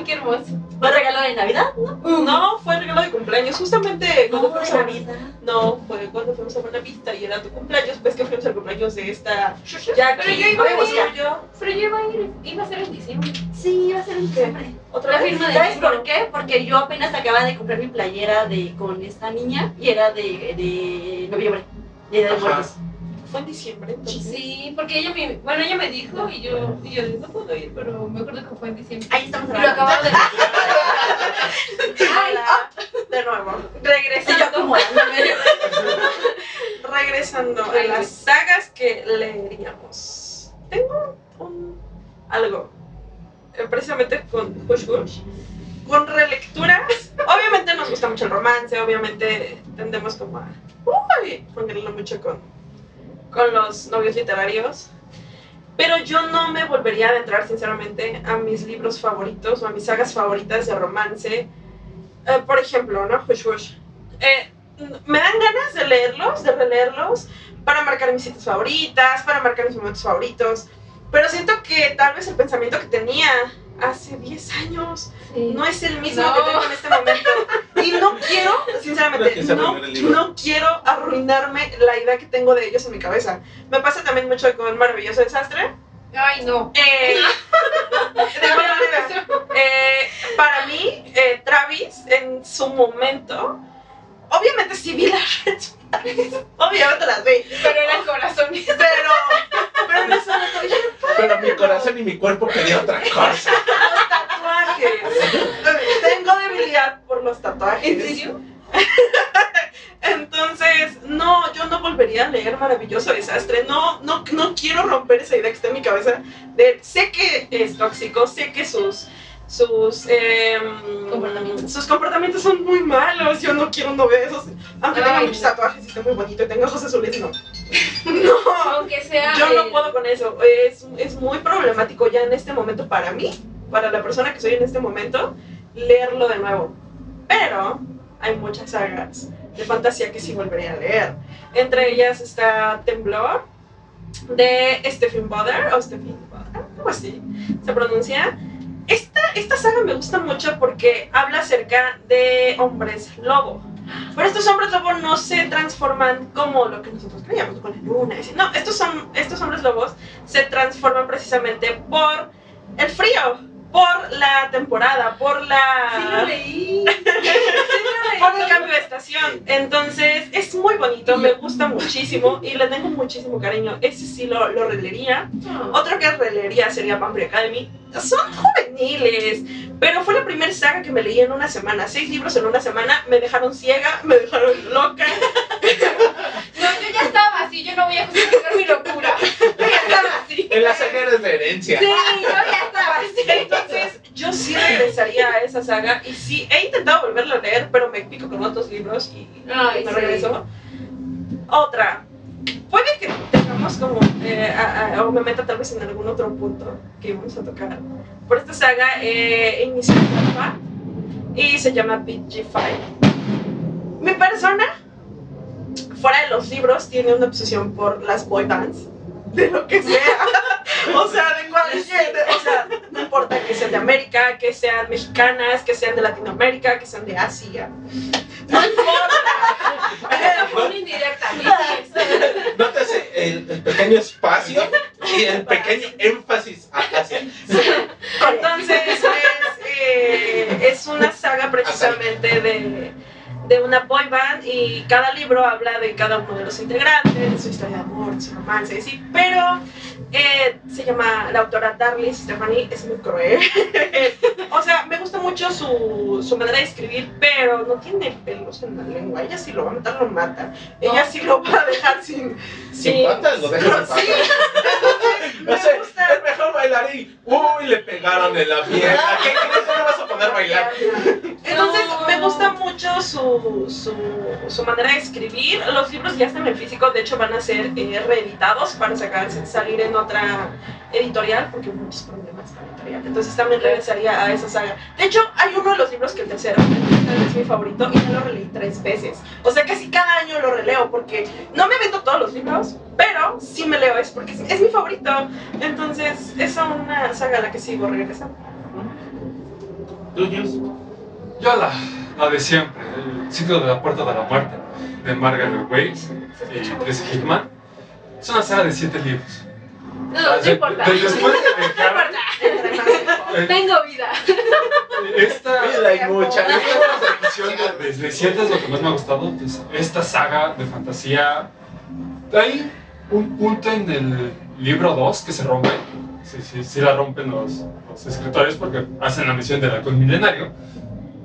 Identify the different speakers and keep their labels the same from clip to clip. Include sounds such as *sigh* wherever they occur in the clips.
Speaker 1: Ay, qué hermoso.
Speaker 2: ¿Fue regalo de Navidad? ¿no?
Speaker 3: No, fue regalo de cumpleaños. Justamente cuando
Speaker 2: No, de
Speaker 3: fuimos a
Speaker 2: Navidad.
Speaker 3: No, fue cuando fuimos a Buenavista y era tu cumpleaños, pues que fuimos al cumpleaños de esta
Speaker 1: Pero
Speaker 3: Jackie.
Speaker 1: yo iba a ir.
Speaker 3: yo.
Speaker 1: Pero yo iba a ir, iba a ser en diciembre.
Speaker 2: Sí, va a ser en diciembre.
Speaker 3: ¿Otra
Speaker 1: La
Speaker 3: vez?
Speaker 1: firma de
Speaker 2: ¿Sabes
Speaker 1: libro.
Speaker 2: por qué? Porque yo apenas acababa de comprar mi playera de, con esta niña y era de, de noviembre, Día de
Speaker 4: Ajá.
Speaker 2: Muertos.
Speaker 3: Fue en diciembre, entonces.
Speaker 1: Sí, porque ella me, bueno, ella me dijo y yo, y yo no puedo ir, pero me acuerdo que fue en diciembre.
Speaker 2: Ahí estamos
Speaker 1: Y lo
Speaker 2: hablando.
Speaker 1: acabamos de Ay,
Speaker 3: Hola. De nuevo.
Speaker 1: Regresando.
Speaker 3: Regresando a las sagas que leeríamos. Tengo un algo. eh, Precisamente con Hush Hush. Con relecturas. Obviamente nos gusta mucho el romance, obviamente tendemos como a uy, ponerlo mucho con, con los novios literarios. Pero yo no me volvería a adentrar, sinceramente, a mis libros favoritos o a mis sagas favoritas de romance. Eh, por ejemplo, ¿no? Hush Hush. Eh, me dan ganas de leerlos, de releerlos, para marcar mis citas favoritas, para marcar mis momentos favoritos. Pero siento que tal vez el pensamiento que tenía hace 10 años
Speaker 1: Sí.
Speaker 3: no es el mismo
Speaker 1: No.
Speaker 3: que tengo en este momento. Y no *laughs* quiero, sinceramente, no,
Speaker 4: el
Speaker 3: no quiero arruinarme la idea que tengo de ellos en mi cabeza. Me pasa también mucho con Maravilloso Desastre.
Speaker 1: Ay, no.
Speaker 3: Eh, de igual manera, *laughs* eh, para mí, eh, Travis, en su momento, obviamente sí vi las red flags, obviamente las vi,
Speaker 1: Pero eran corazones.
Speaker 3: pero, pero
Speaker 4: Pero mi corazón y mi cuerpo pedían otra cosa.
Speaker 3: los tatuajes. Tengo debilidad por los tatuajes.
Speaker 1: ¿En serio?
Speaker 3: Entonces, no, yo no volvería a leer Maravilloso Desastre. No, no, no quiero romper esa idea que está en mi cabeza. De, sé que es tóxico, sé que sus, sus, em,
Speaker 1: Comportamientos.
Speaker 3: sus comportamientos son muy malos. Yo no quiero un novio de esos. Aunque tenga
Speaker 1: Ay,
Speaker 3: muchos
Speaker 1: no.
Speaker 3: tatuajes y esté muy bonito y tenga ojos azules, no. *laughs* No.
Speaker 1: Aunque sea.
Speaker 3: Yo no
Speaker 1: eh,
Speaker 3: puedo con eso. Es, es muy problemático ya en este momento para mí, para la persona que soy en este momento, leerlo de nuevo. Pero hay muchas sagas de fantasía que sí volvería a leer. Entre ellas está Temblor, de Stephen Boder, o Stephen Boder, algo así se pronuncia. Esta, esta saga me gusta mucho porque habla acerca de hombres lobo. Pero estos hombres lobo no se transforman como lo que nosotros creíamos, con la luna. No, estos, son, estos hombres lobos se transforman precisamente por el frío, por la temporada, por la
Speaker 1: Sí lo leí. *laughs*
Speaker 3: por el cambio de estación. Entonces, es muy bonito, me gusta muchísimo y le tengo muchísimo cariño. Ese sí lo, lo releería. Otro que releería sería Vampire Academy. Son juveniles, pero fue la primera saga que me leí en una semana. Seis libros en una semana, me dejaron ciega, me dejaron loca. *laughs*
Speaker 1: No, así, yo no voy a justificar mi locura. Yo ya estaba así.
Speaker 4: En las sagas de herencia.
Speaker 1: Sí, yo ya estaba así.
Speaker 3: Entonces, yo sí regresaría a esa saga y sí, he intentado volverla a leer, pero me pico con otros libros y
Speaker 1: Ay,
Speaker 3: me
Speaker 1: sí.
Speaker 3: regreso. Otra. Puede que tengamos como, eh, a- a- o me meta tal vez en algún otro punto que vamos a tocar. Por esta saga eh, inició y se llama PG5. Mi persona, fuera de los libros, tiene una obsesión por las boy bands, *laughs* de lo que sea. *laughs* o sea, de cualquier, o sea, no importa que sean de América, que sean mexicanas, que sean de Latinoamérica, que sean de Asia. No importa.
Speaker 1: Fue una indirecta.
Speaker 4: Nótese el, el pequeño espacio y el pequeño énfasis hacia.
Speaker 3: Entonces es, eh, es una saga precisamente de, de una boy band y cada libro habla de cada uno de los integrantes, de su historia de amor, de su romance, y así, pero eh, se llama la autora Darlis Stephanie, es muy cruel. *laughs* o sea, me gusta mucho su, su manera de escribir, pero no tiene pelos en la lengua. Ella si lo va a matar, lo mata. Ella sí lo va a dejar sin...
Speaker 4: Sin patas lo dejan *laughs*
Speaker 3: Sí,
Speaker 4: pasar.
Speaker 3: Me *laughs*
Speaker 4: No sé,
Speaker 3: gusta.
Speaker 4: es mejor bailarín. Uy, le pegaron en la pierna. *laughs* ¿Qué crees que no vas a poder bailar?
Speaker 3: Entonces
Speaker 1: No.
Speaker 3: me gusta mucho su, su, su manera de escribir. Los libros ya están en físico, de hecho van a ser eh, reeditados para sacar, salir en otra editorial porque hubo muchos problemas con editorial. Entonces también regresaría a esa saga. De hecho, hay uno de los libros que el tercero, es mi favorito y ya lo releí tres veces. O sea, casi cada año lo releo porque no me meto todos los libros, pero sí me leo es porque es, mi favorito. Entonces es una saga a la que sigo regresando.
Speaker 5: ¿Tuyos?
Speaker 6: Yo la, la de siempre, el ciclo de la puerta de la muerte, de Margaret Weiss y Chris Hickman. Es una saga de siete libros.
Speaker 1: No, no importa.
Speaker 6: de- después de *laughs* dejar,
Speaker 3: mejor.
Speaker 6: eh,
Speaker 1: Tengo vida.
Speaker 4: Vida
Speaker 6: esta,
Speaker 4: hay mucha.
Speaker 6: esta desde siete es lo que más me ha gustado. Pues, esta saga de fantasía. Hay un punto en el libro 2 que se rompe. Sí, sí, sí la rompen los, los escritores porque hacen la misión del halcón milenario.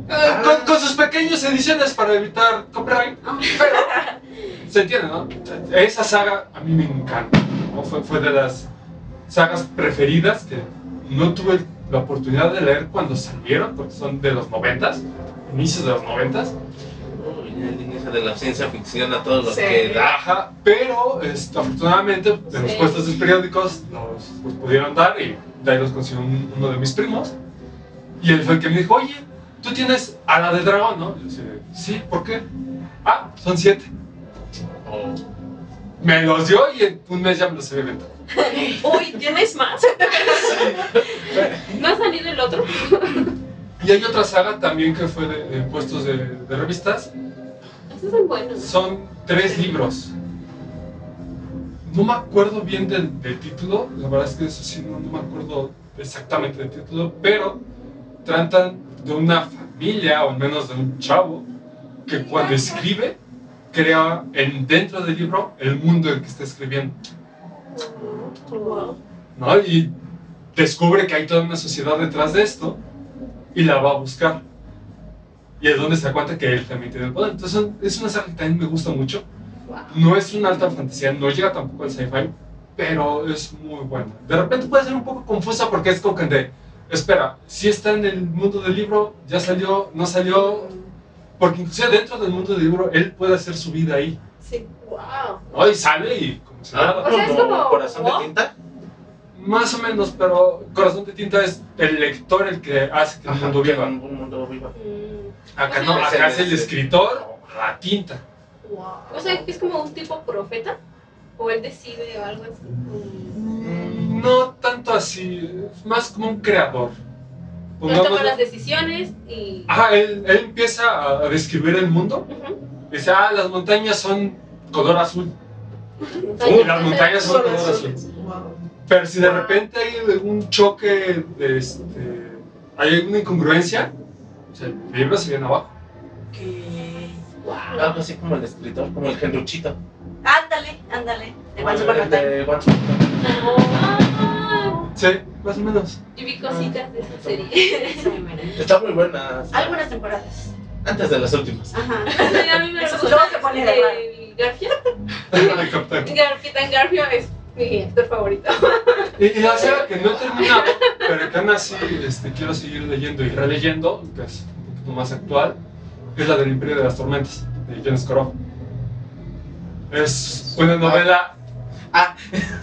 Speaker 6: Eh, con, con sus pequeñas ediciones para evitar copyright. Pero se entiende, ¿no? Esa saga a mí me encanta. ¿no? Fue, fue de las sagas preferidas que no tuve la oportunidad de leer cuando salieron, porque son de los noventas, inicios de los noventas.
Speaker 5: Uy, el inicio de la ciencia ficción a todos los
Speaker 3: Sí.
Speaker 5: que da.
Speaker 6: Ajá, pero este, afortunadamente de los
Speaker 1: Sí.
Speaker 6: puestos de periódicos los, los pudieron dar y de ahí los consiguió un- uno de mis primos. Y él fue el que me dijo, oye, tú tienes a la de dragón, ¿no? Y yo dije, sí, ¿por qué? Ah, son siete.
Speaker 5: Oh,
Speaker 6: Me los dio y en un mes ya me los había inventado. *laughs*
Speaker 3: Uy, ¿tienes más?
Speaker 1: ¿No ha salido el otro?
Speaker 6: Y hay otra saga también que fue de, de puestos de, de revistas.
Speaker 1: Esos son buenos.
Speaker 6: Son tres libros. No me acuerdo bien del, del título, la verdad es que eso sí, no, no me acuerdo exactamente del título, pero tratan de una familia, o al menos de un chavo, que cuando escribe, crea en, dentro del libro el mundo en que está escribiendo. ¿No? Y descubre que hay toda una sociedad detrás de esto y la va a buscar. Y es donde se da cuenta que él también tiene el poder. Entonces es una saga que también me gusta mucho. No es una alta fantasía, no llega tampoco al sci-fi, pero es muy buena. De repente puede ser un poco confusa porque es como que de, espera, si está en el mundo del libro, ya salió, no salió, porque inclusive dentro del mundo del libro él puede hacer su vida ahí.
Speaker 3: Sí.
Speaker 1: Wow.
Speaker 6: ¿no? Y sale y como si nada.
Speaker 1: O sea, es como-
Speaker 5: corazón de tinta.
Speaker 6: Más o menos, pero Corazón de Tinta es el lector el que hace que el mundo viva.
Speaker 5: Un un mundo viva.
Speaker 1: Mm,
Speaker 6: Acá
Speaker 1: O
Speaker 6: no, acá es el
Speaker 5: ese-
Speaker 6: escritor la tinta.
Speaker 3: Wow.
Speaker 1: O sea, que es como un tipo profeta. O él decide o algo así.
Speaker 6: Mm, No tanto así, es más como un creador.
Speaker 1: Él toma las decisiones y.
Speaker 6: Ajá, él, él empieza a, describir el mundo. Dice, ah, las montañas son color azul. Y las montañas son color
Speaker 3: azul.
Speaker 6: Pero si de repente hay un choque, de este, hay alguna incongruencia, o sea, el libro se viene abajo.
Speaker 2: Que...
Speaker 1: Wow.
Speaker 5: Algo así como el escritor, como el Henruchito.
Speaker 2: Ándale, ándale. De Time.
Speaker 1: Ah,
Speaker 6: Sí, más o menos.
Speaker 1: yo vi cositas de esa serie.
Speaker 5: Está muy buena.
Speaker 2: Algunas temporadas.
Speaker 5: Antes de las últimas.
Speaker 2: Ajá. *laughs*
Speaker 1: Sí, a mí me
Speaker 2: se pone de
Speaker 1: el Garfio.
Speaker 6: El capitán. *laughs*
Speaker 1: Garfio es mi actor favorito. *laughs*
Speaker 6: Y, y la saga que no he terminado, pero que aún así este, quiero seguir leyendo y releyendo, que es un poquito más actual, es la del Imperio de las Tormentas, de Jen Skorov. Es una novela
Speaker 5: Ah.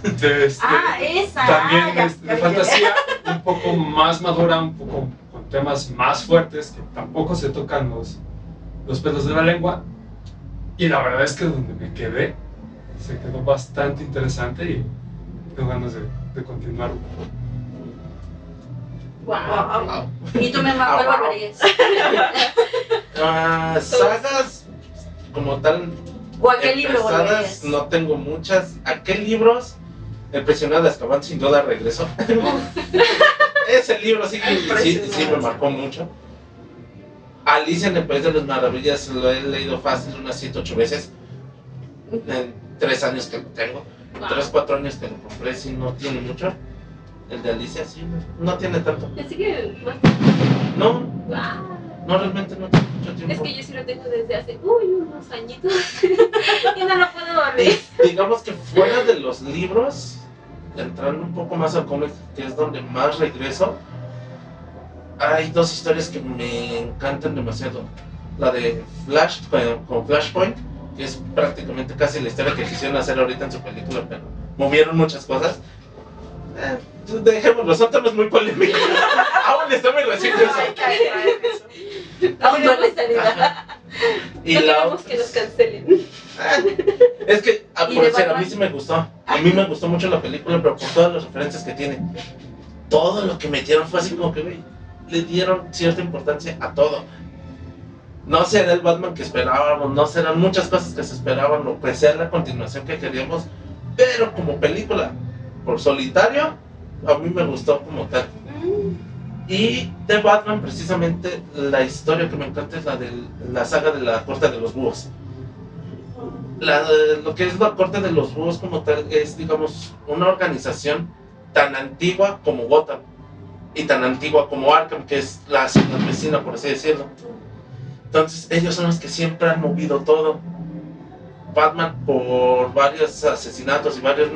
Speaker 6: de, este,
Speaker 2: Ah, esa.
Speaker 6: también
Speaker 2: ah, ya,
Speaker 6: este,
Speaker 2: ya
Speaker 6: de
Speaker 2: ya
Speaker 6: fantasía, un poco más madura, un poco temas más fuertes, que tampoco se tocan los, los pelos de la lengua. Y la verdad es que donde me quedé, se quedó bastante interesante y tengo ganas de, de continuar.
Speaker 1: Wow.
Speaker 3: Wow.
Speaker 2: ¿Y tú, cuál
Speaker 5: Ah, wow.
Speaker 2: volverías? *laughs*
Speaker 5: Ah, sagas como tal
Speaker 2: ¿O a qué libro volverías?
Speaker 5: no tengo muchas. ¿A qué libros? El prisionero de Azkaban sin duda regreso. *laughs* Ese libro sí, sí, sí me marcó mucho. Alicia en el País de las Maravillas lo he leído fácil unas 7, 8 veces. En tres años que lo tengo.
Speaker 1: Wow.
Speaker 5: Tres, cuatro años que lo compré, sí, no tiene mucho. El de Alicia sí, no, tiene tanto.
Speaker 1: Pensé que más.
Speaker 5: No,
Speaker 1: Wow.
Speaker 5: no realmente no tiene mucho tiempo.
Speaker 1: Es que yo sí lo tengo desde hace uy, unos añitos *laughs* y no lo puedo leer.
Speaker 5: Di- digamos que fuera de los libros, entrando un poco más al cómic, que es donde más regreso, hay dos historias que me encantan demasiado. La de Flash con, con Flashpoint, que es prácticamente casi la historia que quisieron hacer ahorita en su película, pero movieron muchas cosas. Eh, dejémoslo, son temas muy polémicos. *laughs* Aún está muy reciente eso.
Speaker 2: Aún no.
Speaker 5: Y
Speaker 1: no
Speaker 5: la
Speaker 1: queremos
Speaker 5: otra-
Speaker 1: que nos cancelen.
Speaker 5: Es que, a,
Speaker 2: ¿Y
Speaker 5: por decir, a mí sí me gustó. A mí me gustó mucho la película, pero por todas las referencias que tiene. Todo lo que metieron fue así como que, güey. le dieron cierta importancia a todo. No será el Batman que esperábamos, no serán muchas cosas que se esperaban, o que sea la continuación que queríamos, pero como película, por solitario, a mí me gustó como tal. Y de Batman, precisamente, la historia que me encanta es la de la saga de la Corte de los Búhos. La, lo que es la Corte de los Búhos como tal es, digamos, una organización tan antigua como Gotham y tan antigua como Arkham, que es la ciudad vecina, por así decirlo. Entonces, ellos son los que siempre han movido todo. Batman, por varios asesinatos y varias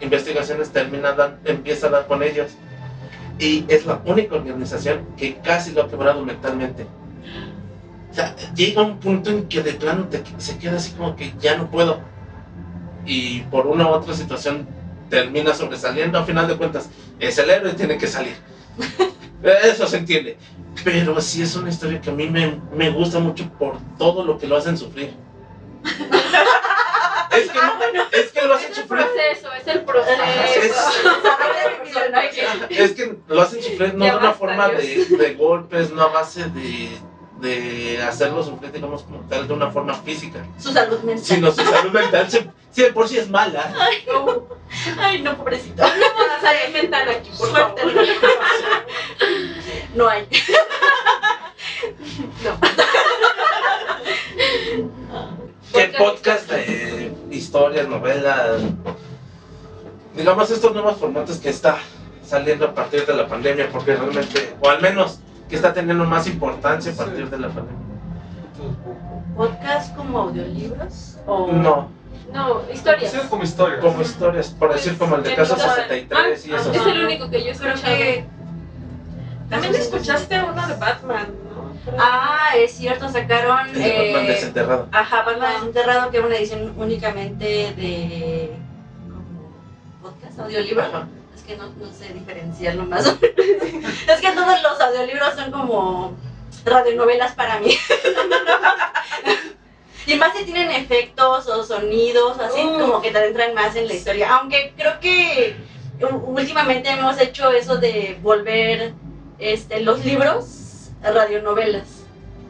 Speaker 5: investigaciones, termina, dan- empieza a dar con ellos. Y es la única organización que casi lo ha quebrado mentalmente. O sea, llega un punto en que de plano te- se queda así como que ya no puedo. Y por una u otra situación termina sobresaliendo. A final de cuentas, es el héroe y tiene que salir. *laughs* Eso se entiende. Pero sí es una historia que a mí me, me gusta mucho por todo lo que lo hacen sufrir. *laughs* es, que, es que lo hacen
Speaker 1: Es el
Speaker 5: sufrir.
Speaker 1: proceso, es el
Speaker 5: Es- *laughs*
Speaker 1: proceso.
Speaker 5: Es que lo hacen sufrir no de una forma de, de golpes, no a base de, de hacerlo sufrir, digamos, como tal, de una forma física,
Speaker 2: Su salud mental.
Speaker 5: sino su salud mental, sí, sí, de por sí es mala. *laughs*
Speaker 2: No. Ay, no, pobrecito.
Speaker 1: Hablemos de salud mental aquí, por.
Speaker 2: Suerte. No hay. *laughs*
Speaker 5: ¿Qué podcast de historias, novelas? Digamos, estos nuevos formatos que está saliendo a partir de la pandemia, porque realmente, o al menos que está teniendo más importancia a partir de la pandemia.
Speaker 2: ¿Podcast como audiolibros? O...
Speaker 5: No,
Speaker 1: No, historias.
Speaker 6: Sí, como historia.
Speaker 5: como historias, por decir como el de Caso
Speaker 1: Entonces,
Speaker 5: 63 y
Speaker 1: ah,
Speaker 5: eso.
Speaker 1: Es el único que yo he escuchado.
Speaker 3: que también escuchaste uno de Batman, ¿no?
Speaker 2: Ah, es cierto, sacaron.
Speaker 5: El de Batman
Speaker 2: eh,
Speaker 5: desenterrado.
Speaker 2: Ajá, Batman Desenterrado, que es una edición únicamente de. como podcast, audiolibro.
Speaker 5: Ajá.
Speaker 2: Que no, no sé diferenciarlo más. *laughs* es que todos los audiolibros son como radionovelas para mí. *laughs* y más si tienen efectos o sonidos, así
Speaker 1: Uh.
Speaker 2: como que te adentran más en la historia. Aunque creo que últimamente hemos hecho eso de volver este, los libros a radionovelas.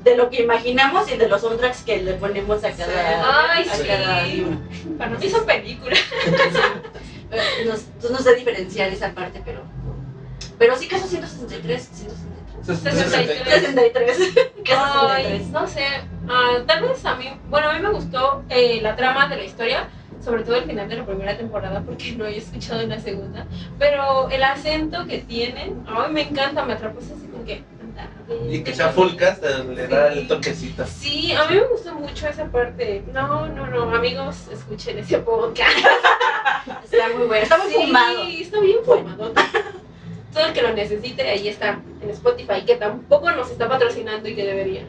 Speaker 2: De lo que imaginamos y de los soundtracks que le ponemos a cada,
Speaker 1: Ay,
Speaker 2: a
Speaker 1: sí.
Speaker 2: cada libro.
Speaker 1: Para mí son películas. *laughs*
Speaker 2: Eh, No, no sé diferenciar esa parte, pero. Pero sí, caso 163. 163.
Speaker 1: 63.
Speaker 2: 63. Caso
Speaker 1: Ay,
Speaker 2: 63.
Speaker 1: no sé. ah, tal vez a mí, bueno, a mí me gustó eh, la trama de la historia, sobre todo el final de la primera temporada, porque no he escuchado en la segunda. Pero el acento que tienen, ay, me encanta, me atrapó así como que.
Speaker 5: Y que sea full cast eh, le da el toquecito.
Speaker 1: Sí, a mí me gustó mucho esa parte. No, no, no, amigos, escuchen ese podcast. *laughs*
Speaker 2: Está muy bueno. Está muy
Speaker 1: Sí,
Speaker 2: fumado.
Speaker 1: está bien fumado. Todo el que lo necesite, ahí está, en Spotify, que tampoco nos está patrocinando y que debería.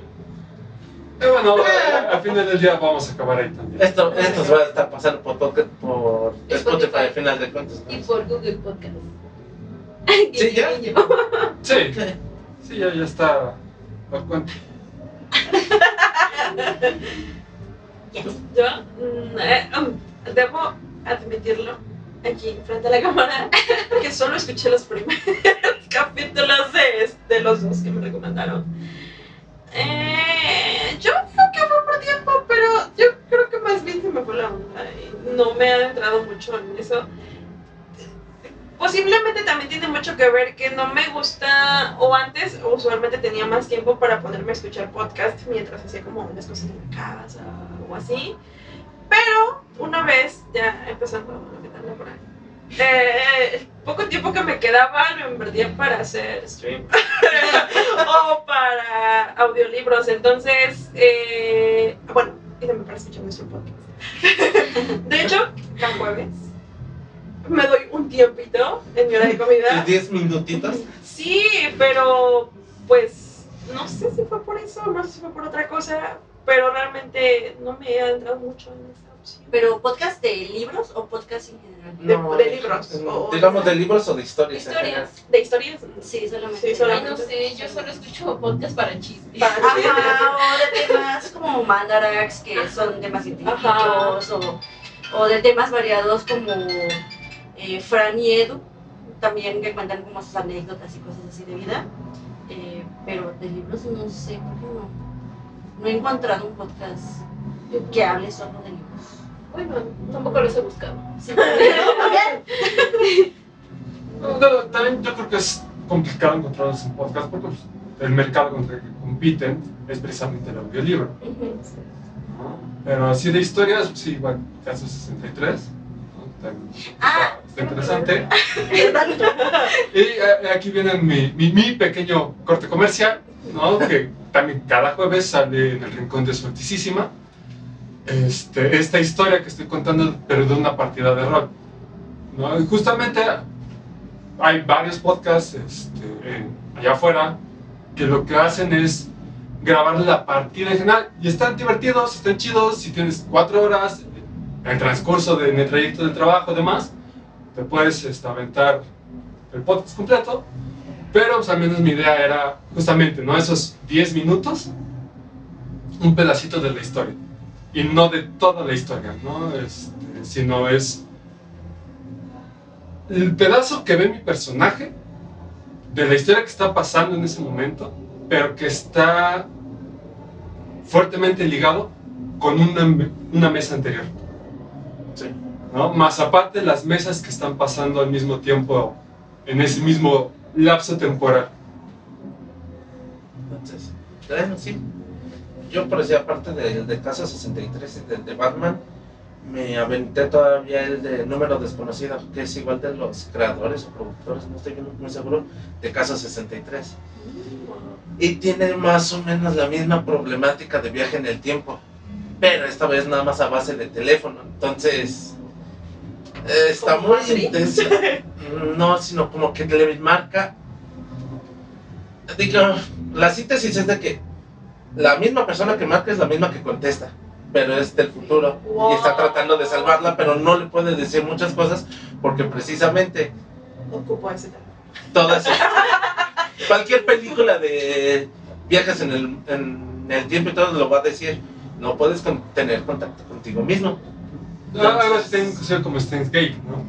Speaker 6: Pero bueno, a- al final del día vamos a acabar ahí también.
Speaker 5: Esto, esto se va a estar pasando por, podcast- por Spotify
Speaker 1: Spotify.
Speaker 5: al final de cuentas.
Speaker 1: Y por Google Podcast.
Speaker 5: Sí, ya.
Speaker 6: Sí, sí, ya, ya está. Por cuenta. *laughs*
Speaker 3: Yo mm, eh, um, debo admitirlo aquí frente a la cámara que solo escuché los primeros *laughs* capítulos de, los dos que me recomendaron. Eh, yo creo que fue por tiempo, pero yo creo que más bien se me fue la onda y no me ha entrado mucho en eso. Posiblemente también tiene mucho que ver que no me gusta, o antes usualmente tenía más tiempo para ponerme a escuchar podcast mientras hacía como unas cosas en casa o así. Pero una vez, ya empezando a meterle por ahí, eh, el poco tiempo que me quedaba lo invertía para hacer stream *laughs* o para audiolibros. Entonces, eh, bueno, y también para escuchar nuestro podcast. *laughs* De hecho, cada jueves me doy un tiempito en mi hora de comida.
Speaker 5: 10 minutitos.
Speaker 3: Sí, pero pues no sé si fue por eso, no sé si fue por otra cosa, pero realmente no me ha entrado mucho en esa opción.
Speaker 2: Pero podcast de libros o podcast en general.
Speaker 3: De- de libros, o-
Speaker 5: Digamos de libros o de historias.
Speaker 1: Historias.
Speaker 3: De historias.
Speaker 2: Sí, solamente.
Speaker 3: Sí,
Speaker 1: Ay,
Speaker 3: solamente.
Speaker 1: no sé, yo solo escucho podcast para chistes.
Speaker 3: Para-
Speaker 2: Ajá, o de temas como mandarax, que son temas científicos, o, o de temas variados como eh, Fran y Edu, también que cuentan como sus anécdotas y cosas así de vida. Eh, pero de libros no sé, por qué no. No he encontrado un podcast que hable solo de libros.
Speaker 1: Bueno, tampoco los he buscado.
Speaker 2: Sí, también.
Speaker 6: No, también yo creo que es complicado encontrarlos en podcast porque pues, el mercado contra el que compiten es precisamente el audiolibro. ¿no? Pero así de historias, sí, igual, caso 63. ¿no? También
Speaker 2: Ah.
Speaker 6: está, está interesante. *laughs* Y eh, aquí viene mi, mi, mi pequeño corte comercial, ¿no? que también cada jueves sale en el Rincón de Suertisísima. Este, esta historia que estoy contando, pero de una partida de rol. ¿no? Y justamente hay varios podcasts este, en- allá afuera que lo que hacen es grabar la partida en general y están divertidos, están chidos. Si tienes cuatro horas en el transcurso de, en el trayecto del trabajo y demás, te puedes este, aventar el podcast completo. Pero pues, al menos mi idea era justamente, ¿no? Esos 10 minutos, un pedacito de la historia. Y no de toda la historia, ¿no? Este, sino es el pedazo que ve mi personaje de la historia que está pasando en ese momento, pero que está fuertemente ligado con una, una mesa anterior.
Speaker 5: Sí.
Speaker 6: ¿no? Más aparte las mesas que están pasando al mismo tiempo en ese mismo lapso temporal.
Speaker 5: Entonces, bueno, sí. Yo, por decir, aparte del de Casa 63 y del de Batman, me aventé todavía el de Número Desconocido, que es igual de los creadores o productores, no estoy muy seguro, de Casa 63. Y tiene más o menos la misma problemática de viaje en el tiempo, pero esta vez nada más a base de teléfono. Entonces, eh, está
Speaker 3: ¿Como
Speaker 5: muy
Speaker 3: Madrid?
Speaker 5: intenso. *laughs* No, sino como que le marca. Digo, la síntesis es de que la misma persona que marca es la misma que contesta, pero es del futuro y está tratando de salvarla, pero no le puede decir muchas cosas porque precisamente
Speaker 3: Ocupo ese
Speaker 5: todas *laughs* cualquier película de viajes en el, en el tiempo y todo lo va a decir. No puedes con- tener contacto contigo mismo.
Speaker 6: Algo así tiene que ser como Steins Gate, ¿no?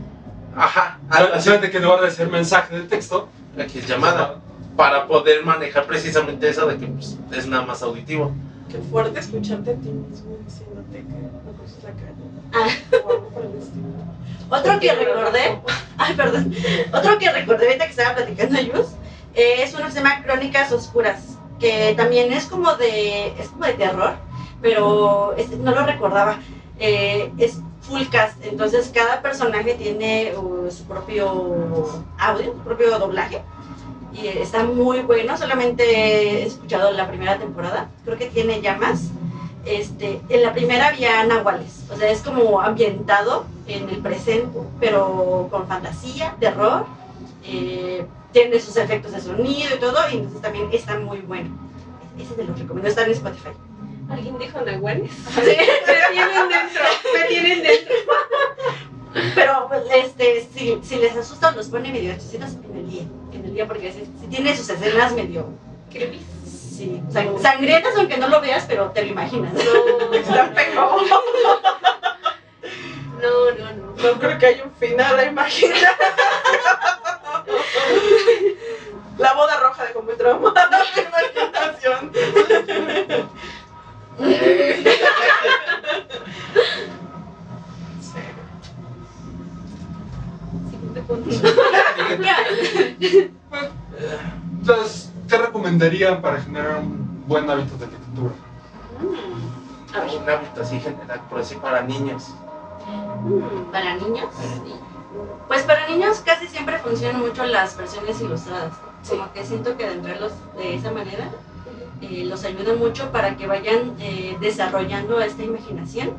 Speaker 5: Ajá.
Speaker 6: Solamente que en lugar de ser mensaje de texto,
Speaker 5: Aquí es llamada. Para poder manejar precisamente eso de que pues, es nada más auditivo.
Speaker 3: Qué fuerte escucharte a ti mismo diciéndote que no cruzas la calle.
Speaker 2: Ah.
Speaker 3: O algo por el estilo.
Speaker 2: Otro que recordé, ay, perdón, otro que recordé ahorita que estaba platicando Yus, eh, es uno que se llama Crónicas Oscuras, que también es como de, es como de terror, pero es- no lo recordaba. Eh, es full cast, entonces cada personaje tiene uh, su propio audio, su propio doblaje. Y está muy bueno, solamente he escuchado la primera temporada, creo que tiene ya más. Este, en la primera había nahuales, o sea, es como ambientado en el presente, pero con fantasía, terror, eh, tiene sus efectos de sonido y todo, y entonces también está muy bueno. Ese te lo recomiendo, está en Spotify.
Speaker 1: ¿Alguien dijo Nahuales? *laughs*
Speaker 2: Sí.
Speaker 1: Me tienen dentro, me tienen dentro.
Speaker 2: Pero pues, este, si, si les asustan, los pone medio chisitos en el día, en el día porque si, si tiene sus escenas medio
Speaker 1: Creepy.
Speaker 2: sí, sang- sangrientas, aunque no lo veas, pero te lo imaginas. *laughs*
Speaker 3: Está pegado.
Speaker 1: No, no, no.
Speaker 3: No creo que haya un final a imaginar. *laughs* La boda roja de muy traumada la imaginación.
Speaker 1: Siguiente punto.
Speaker 6: entonces, ¿qué recomendarían para generar un buen hábito de lectura?
Speaker 5: Un hábito así general, por decir, para niños.
Speaker 2: mm, para niños. Pues para niños casi siempre funcionan mucho las versiones ilustradas. Como que siento que de entrarlos de esa manera eh, los ayuda mucho para que vayan eh, desarrollando esta imaginación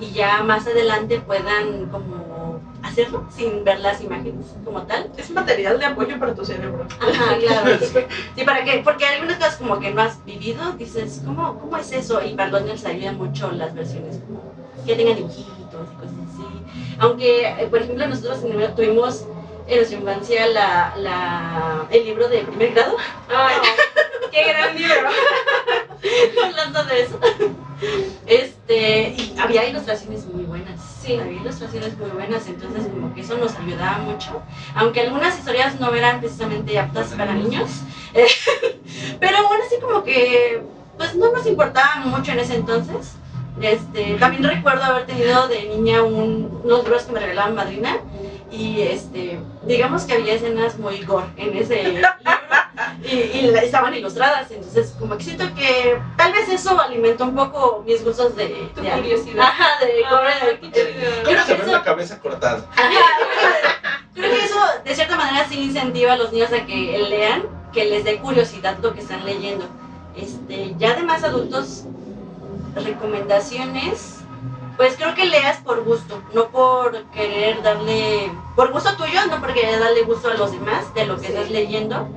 Speaker 2: y ya más adelante puedan como hacerlo sin ver las imágenes como tal.
Speaker 3: Es material de apoyo para tu cerebro.
Speaker 2: Ajá, claro. *laughs* Sí, para que, porque hay algunas cosas como que no has vivido, dices, ¿cómo, cómo es eso? Y para los niños ayudan mucho las versiones como que tengan dibujitos y cosas así. Aunque, eh, por ejemplo, nosotros tuvimos en infancia la, la, el libro de primer grado,
Speaker 1: Ay, *laughs* qué gran libro.
Speaker 2: hablando de eso. Este, y había ilustraciones muy buenas.
Speaker 1: Sí.
Speaker 2: Había ilustraciones ilustraciones muy buenas, entonces como que eso nos ayudaba mucho. Aunque algunas historias no eran precisamente aptas para niños, eh, *laughs* pero aún así como que pues no nos importaba mucho en ese entonces. Este, también recuerdo haber tenido de niña un- unos libros que me regalaban madrina y este, digamos que había escenas muy gore en ese libro y, y la- estaban ilustradas, entonces como que siento que tal vez eso alimentó un poco mis gustos de,
Speaker 1: Tu
Speaker 2: de-
Speaker 1: curiosidad.
Speaker 2: Ajá, de gore.
Speaker 1: Ah, qué chido.
Speaker 5: ¿Cómo
Speaker 2: Creo
Speaker 5: se
Speaker 2: que
Speaker 5: ve
Speaker 2: eso-
Speaker 5: la cabeza cortada?
Speaker 2: Ajá, creo que eso de cierta manera sí incentiva a los niños a que lean, que les dé curiosidad lo que están leyendo. Este, ya de más adultos, recomendaciones, pues creo que leas por gusto, no por querer darle, por gusto tuyo, no por querer darle gusto a los demás de lo que
Speaker 1: Sí.
Speaker 2: estás leyendo,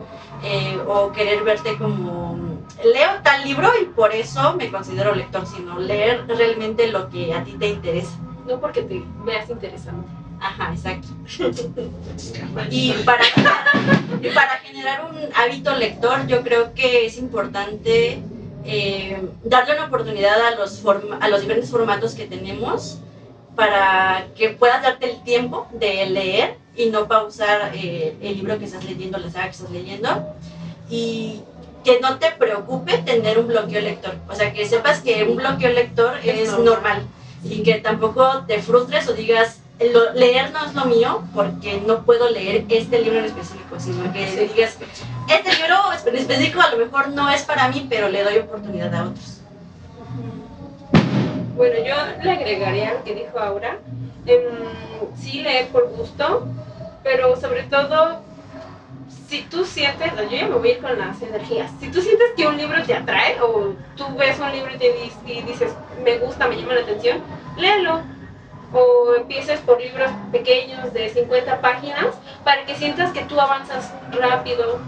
Speaker 2: eh, o querer verte como, leo tal libro y por eso me considero lector, sino leer realmente lo que a ti te interesa.
Speaker 1: No porque te veas interesante.
Speaker 2: Ajá, exacto. *laughs* Y para, y para generar un hábito lector, yo creo que es importante eh, darle una oportunidad a los, a los diferentes formatos que tenemos para que puedas darte el tiempo de leer y no pausar eh, el libro que estás leyendo, la saga que estás leyendo. Y que no te preocupe tener un bloqueo lector. O sea, que sepas que un bloqueo lector
Speaker 1: Es normal
Speaker 2: y que tampoco te frustres o digas, lo- leer no es lo mío porque no puedo leer este libro en específico, sino que
Speaker 1: Sí.
Speaker 2: digas, este libro en específico a lo mejor no es para mí, pero le doy oportunidad a otros.
Speaker 1: Bueno, yo le agregaría lo que dijo Aura. Em, sí, leer por gusto, pero sobre todo, si tú sientes, yo ya me voy a ir con las energías, si tú sientes que un libro te atrae o tú ves un libro y, te y dices, me gusta, me llama la atención, léelo. O empieces por libros pequeños de 50 páginas para que sientas que tú avanzas rápido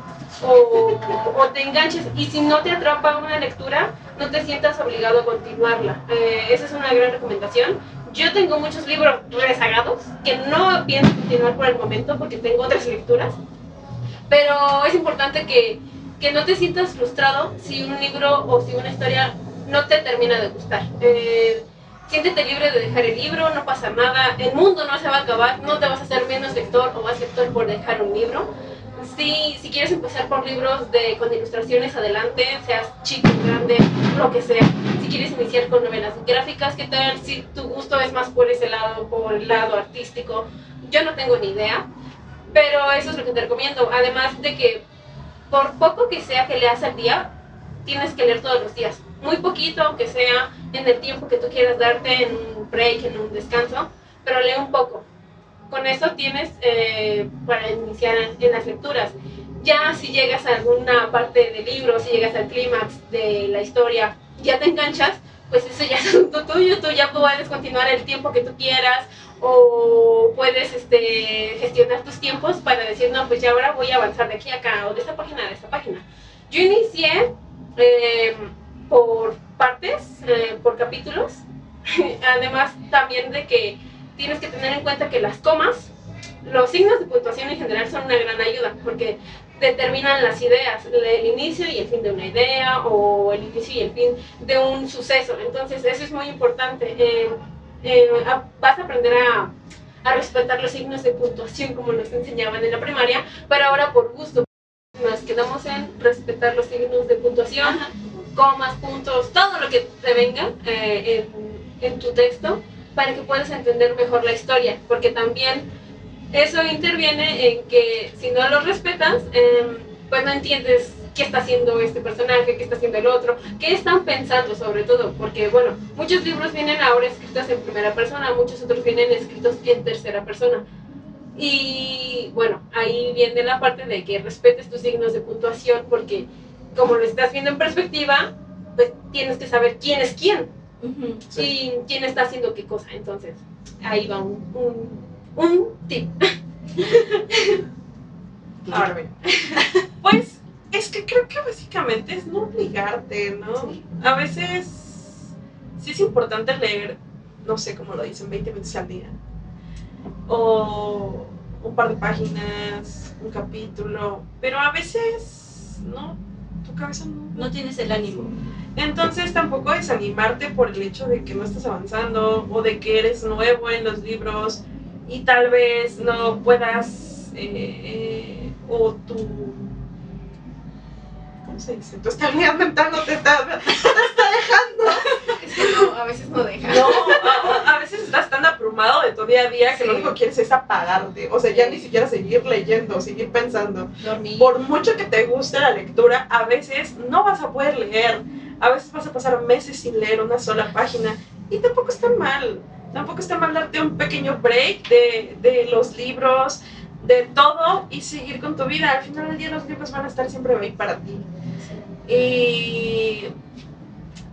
Speaker 1: o, o te enganches. Y si no te atrapa una lectura, no te sientas obligado a continuarla. Eh, esa es una gran recomendación. Yo tengo muchos libros rezagados que no pienso continuar por el momento porque tengo otras lecturas. Pero es importante que, que no te sientas frustrado si un libro o si una historia no te termina de gustar. Eh, siéntete libre de dejar el libro, no pasa nada. El mundo no se va a acabar, no te vas a hacer menos lector o más lector por dejar un libro. Si, si quieres empezar por libros de, con ilustraciones, adelante, seas chico, grande, lo que sea. Si quieres iniciar con novelas gráficas, ¿qué tal? Si tu gusto es más por ese lado, por el lado artístico, yo no tengo ni idea, pero eso es lo que te recomiendo. Además de que, por poco que sea que leas al día, tienes que leer todos los días. Muy poquito, aunque sea en el tiempo que tú quieras darte, en un break, en un descanso, pero lee un poco con eso tienes eh, para iniciar en, las lecturas. Ya si llegas a alguna parte del libro, si llegas al clímax de la historia, ya te enganchas, pues eso ya *laughs* es asunto tuyo, tú ya puedes continuar el tiempo que tú quieras o puedes este, gestionar tus tiempos para decir, no, pues ya ahora voy a avanzar de aquí a acá o de esta página a esta página. Yo inicié eh, por partes, eh, por capítulos, *laughs* además también de que tienes que tener en cuenta que las comas, los signos de puntuación en general son una gran ayuda porque determinan las ideas, el inicio y el fin de una idea o el inicio y el fin de un suceso. Entonces eso es muy importante. Eh, eh, vas a aprender a, a respetar los signos de puntuación como nos enseñaban en la primaria, pero ahora por gusto. Nos quedamos en respetar los signos de puntuación, comas, puntos, todo lo que te venga eh, en, en tu texto para que puedas entender mejor la historia, porque también eso interviene en que si no lo respetas, em, pues no entiendes qué está haciendo este personaje, qué está haciendo el otro, qué están pensando sobre todo, porque bueno, muchos libros vienen ahora escritos en primera persona, muchos otros vienen escritos en tercera persona. Y bueno, ahí viene la parte de que respetes tus signos de puntuación, porque como lo estás viendo en perspectiva, pues tienes que saber quién es quién y quién está haciendo qué cosa. Entonces, ahí va un, un, un tip. *laughs*
Speaker 3: Ahora bien. *laughs* Pues es que creo que básicamente es no obligarte, ¿no? A veces sí es importante leer, no sé cómo lo dicen, 20 minutos al día. O un par de páginas, un capítulo. Pero a veces, no, cabeza no.
Speaker 2: No tienes el ánimo.
Speaker 3: Entonces tampoco desanimarte por el hecho de que no estás avanzando o de que eres nuevo en los libros y tal vez no puedas eh, o tu ¿cómo se dice? Tu estabilidad mental no te está, te está dejando.
Speaker 1: No, a veces no deja.
Speaker 3: No, a, a veces estás tan abrumado de tu día a día que lo único que quieres es apagarte. O sea, ya ni siquiera seguir leyendo, seguir pensando.
Speaker 1: Dormir.
Speaker 3: Por mucho que te guste la lectura, a veces no vas a poder leer. A veces vas a pasar meses sin leer una sola página. Y tampoco está mal. Tampoco está mal darte un pequeño break de, de los libros, de todo y seguir con tu vida. Al final del día los libros van a estar siempre ahí para ti. Y